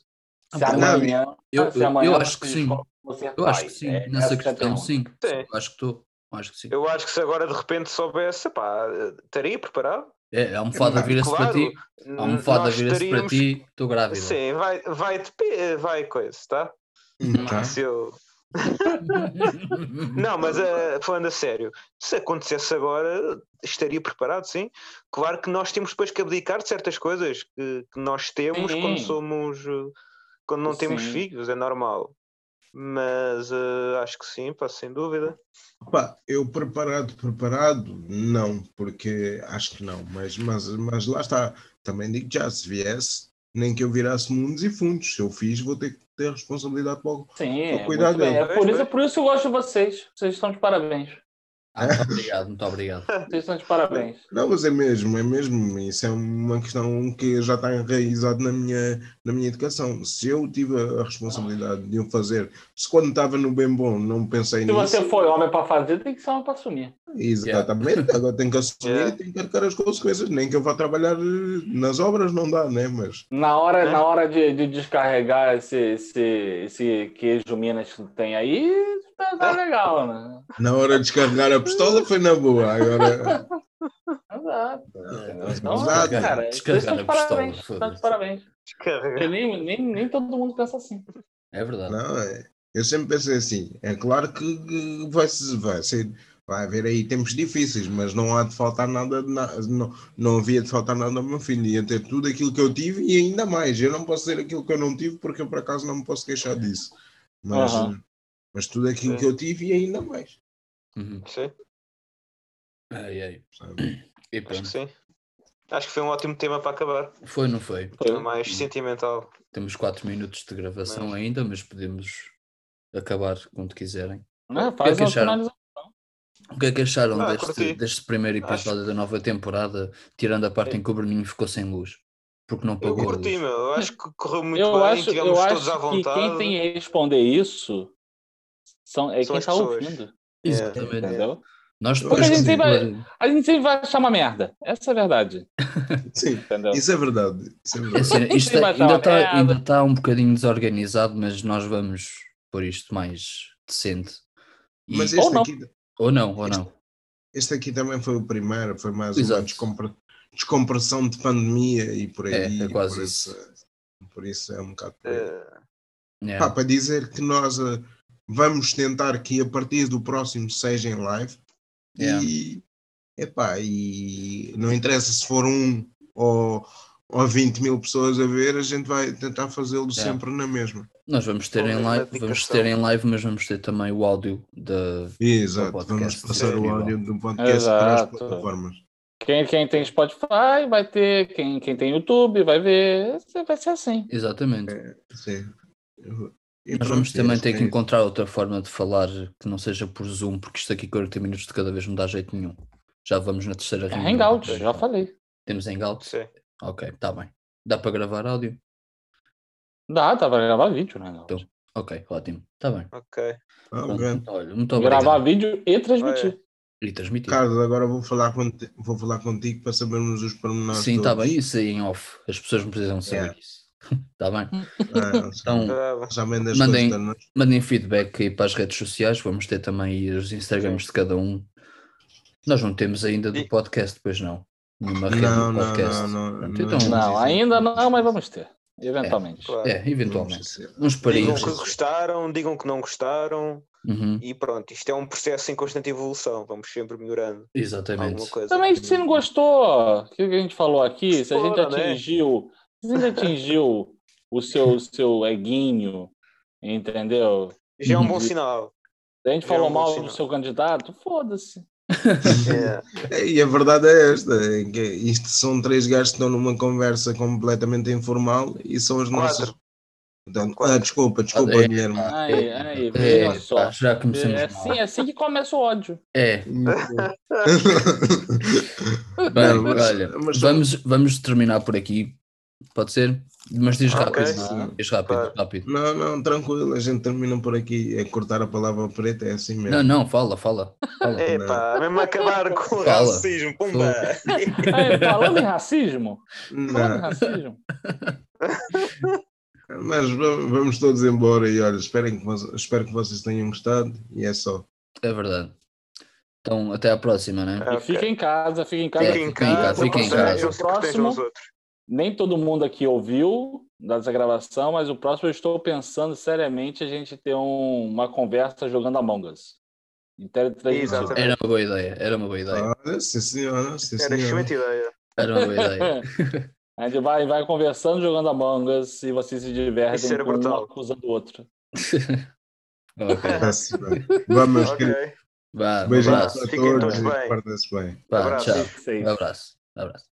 Se Ah, não, amanhã, eu- se eu- amanhã eu acho que sim. vão- vão ser Eu acho que sim, é nessa é questão, sim. Sim. Eu acho que estou. Acho que sim. Eu acho que se agora de repente soubesse, pá, estaria preparado. É, a almofada vira-se para claro, ti. A almofada vira-se para ti, estou grávida. Sim, vai, vai, depe- vai coisa, tá? Tá. Se eu... Não, mas eh, falando a sério, se acontecesse agora, estaria preparado, sim. Claro que nós temos depois que abdicar de certas coisas que, que nós temos quando Sim. somos eh, quando não temos Sim. filhos, é normal. Mas eh, acho que sim, pá, sem dúvida. Pá, eu preparado, preparado, não, porque acho que não, mas, mas, mas lá está, também digo já, se viesse, nem que eu virasse mundos e fundos, se eu fiz, vou ter que ter responsabilidade para o- Sim, Vou cuidar muito bem. dele. É por isso, é por isso que eu gosto de vocês. Vocês estão de parabéns. Ah, muito obrigado, muito obrigado. Vocês estão de parabéns. Não, mas é mesmo, é mesmo, isso é uma questão que já está enraizado na minha, na minha educação. Se eu tive a responsabilidade de o fazer, se quando estava no bem bom não pensei Se nisso, você foi homem para fazer, tem que ser homem para assumir. exatamente, agora tenho que assumir Yeah. e tenho que arcar as consequências, nem que eu vá trabalhar eh, nas obras, não dá, né? Mas Na hora, É. na hora de, de descarregar esse, esse, esse queijo Minas que tem aí, tá, tá legal, né? na hora de descarregar a pistola foi na boa, agora Exato. É, Então, Exato. cara, Descarregar a pistola, parabéns. De foda-se. parabéns. Descarregar. Porque Nem, nem, nem todo mundo pensa assim. É verdade. Não, é, eu sempre pensei assim, é claro que vai, se- vai ser, vai haver aí tempos difíceis, mas não há de faltar nada, não, não havia de faltar nada ao meu filho, ia ter tudo aquilo que eu tive e ainda mais, eu não posso ter aquilo que eu não tive porque eu por acaso não me posso queixar disso, mas, Aham. Mas tudo aquilo Sim. que eu tive e ainda mais, Uhum. Sim, Ai, ai. E acho que sim. Acho que foi um ótimo tema para acabar. Foi, não foi? Tema mais sentimental. Temos 4 minutos de gravação Mas- ainda, mas podemos acabar quando quiserem. Né? O que é que acharam? O que é que acharam Ah, deste, deste primeiro episódio da nova temporada, tirando a parte em que o Bruninho ficou sem luz? Porque não Eu pagou a luz. curti, meu. Eu acho que correu muito Eu bem. acho, tivemos eu todos à acho que vontade. quem tem que responder isso são, é São quem está pessoas. ouvindo. Exatamente. Entendeu? Nós Porque depois a gente vai- A gente sempre vai achar uma merda. Essa é a verdade. Sim, Entendeu? isso é verdade. Isso é É verdade. assim, isto vai ainda está ainda tá um bocadinho desorganizado, mas nós vamos pôr isto mais decente. E- Mas Ou este não. aqui, Ou não, ou este- não. este aqui também foi o primeiro, foi mais Exato. uma descompre- descompressão de pandemia e por aí. É, é quase por isso. Por isso é um bocado. Pá, para dizer que nós eh, vamos tentar que a partir do próximo seja em live Yeah. e, epá, e não interessa se for um ou, ou 20 mil pessoas a ver, a gente vai tentar fazê-lo Yeah. sempre na mesma. Nós vamos ter em Uma live, vamos ter em live, mas vamos ter também o áudio da. Exato, podcast vamos passar o áudio do podcast para as Exato. plataformas. Quem, quem tem Spotify vai ter, quem, quem tem YouTube vai ver. Vai ser assim. Exatamente. Sim. E Nós pronto, vamos também é ter que isso. encontrar outra forma de falar que não seja por Zoom, porque isto aqui 40 minutos de cada vez não dá jeito nenhum. Já vamos na terceira É reunião. Hangout, já falei. Temos Hangout? sim. Ok, está bem. Dá para gravar áudio? Dá, dá pra gravar vídeo, né? Hangout. Então, Ok, ótimo. Está bem. Ok. Ah, Pronto. Olha, muito obrigado. gravar vídeo e transmitir. E transmitir. Carlos, agora vou falar, conti- vou falar contigo para sabermos os pormenores. Sim, está bem. Isso aí em off. As pessoas não precisam saber Yeah. isso. Está bem? Ah, Então, das Mandem- coisas noite. mandem feedback aí para as redes sociais. Vamos ter também aí os Instagrams de cada um. Nós não temos ainda do E- podcast, pois não. Nenhuma rede Não, do podcast. não, não, não, então, Não, ainda não, mas vamos ter. Eventualmente. claro. É, eventualmente. Vamos ser. Uns Digam parinhos. que gostaram, digam que não gostaram Uhum, e pronto, isto é um processo em constante evolução, vamos sempre melhorando Exatamente. Também se não gostou, o que a gente falou aqui, se a gente Foda, né? Atingiu, se a gente atingiu o seu, o seu eguinho, entendeu? Já é um bom sinal. Se a gente Já falou é um mal do seu candidato, foda-se. É. E a verdade é esta: é que isto são três gajos que estão numa conversa completamente informal e são as nossas. Quatro. Portanto, Quatro. ah, desculpa, desculpa, É, Guilherme. Aí, aí, É, veja só. pá, já começamos É mal. assim, é assim que começa o ódio. É, bem, mas- olha, mas- vamos, vamos terminar por aqui. Pode ser? Mas diz rápido. Sim. Diz rápido, Claro. rápido. Não, não, tranquilo, a gente termina por aqui. É cortar a palavra preta, é assim mesmo. Não, não, fala, fala. fala. Epá, mesmo acabar com o Fala. racismo, pumba! É, falando em racismo, falando em Não, racismo, mas va- vamos todos embora e olha, esperem que, espero que vocês tenham gostado e é só. É verdade. Então, até à próxima, né? e Ok. fica em casa, fica em casa. É, Fiquem em fiquem em casa, casa, fiquem em protejam-se, O próximo- protejam os outros. Nem todo mundo aqui ouviu dessa gravação, mas o próximo eu estou pensando seriamente a gente ter um- uma conversa jogando Among Us. Exatamente. Era uma boa ideia, era uma boa ideia. Olha, sim senhora, sim Era senhora. excelente ideia. Era uma boa ideia. A gente vai, vai conversando, jogando Among Us e vocês se divertem era com um brutal. acusando o outro. ok. Tá-se bem. Vamos, meus Ok. queridos. Vá, um Beijinhos abraço. para Fiquem todos todos e bem. portem-se bem. Vá, Abraço. tchau. Sim. Um abraço. Um abraço.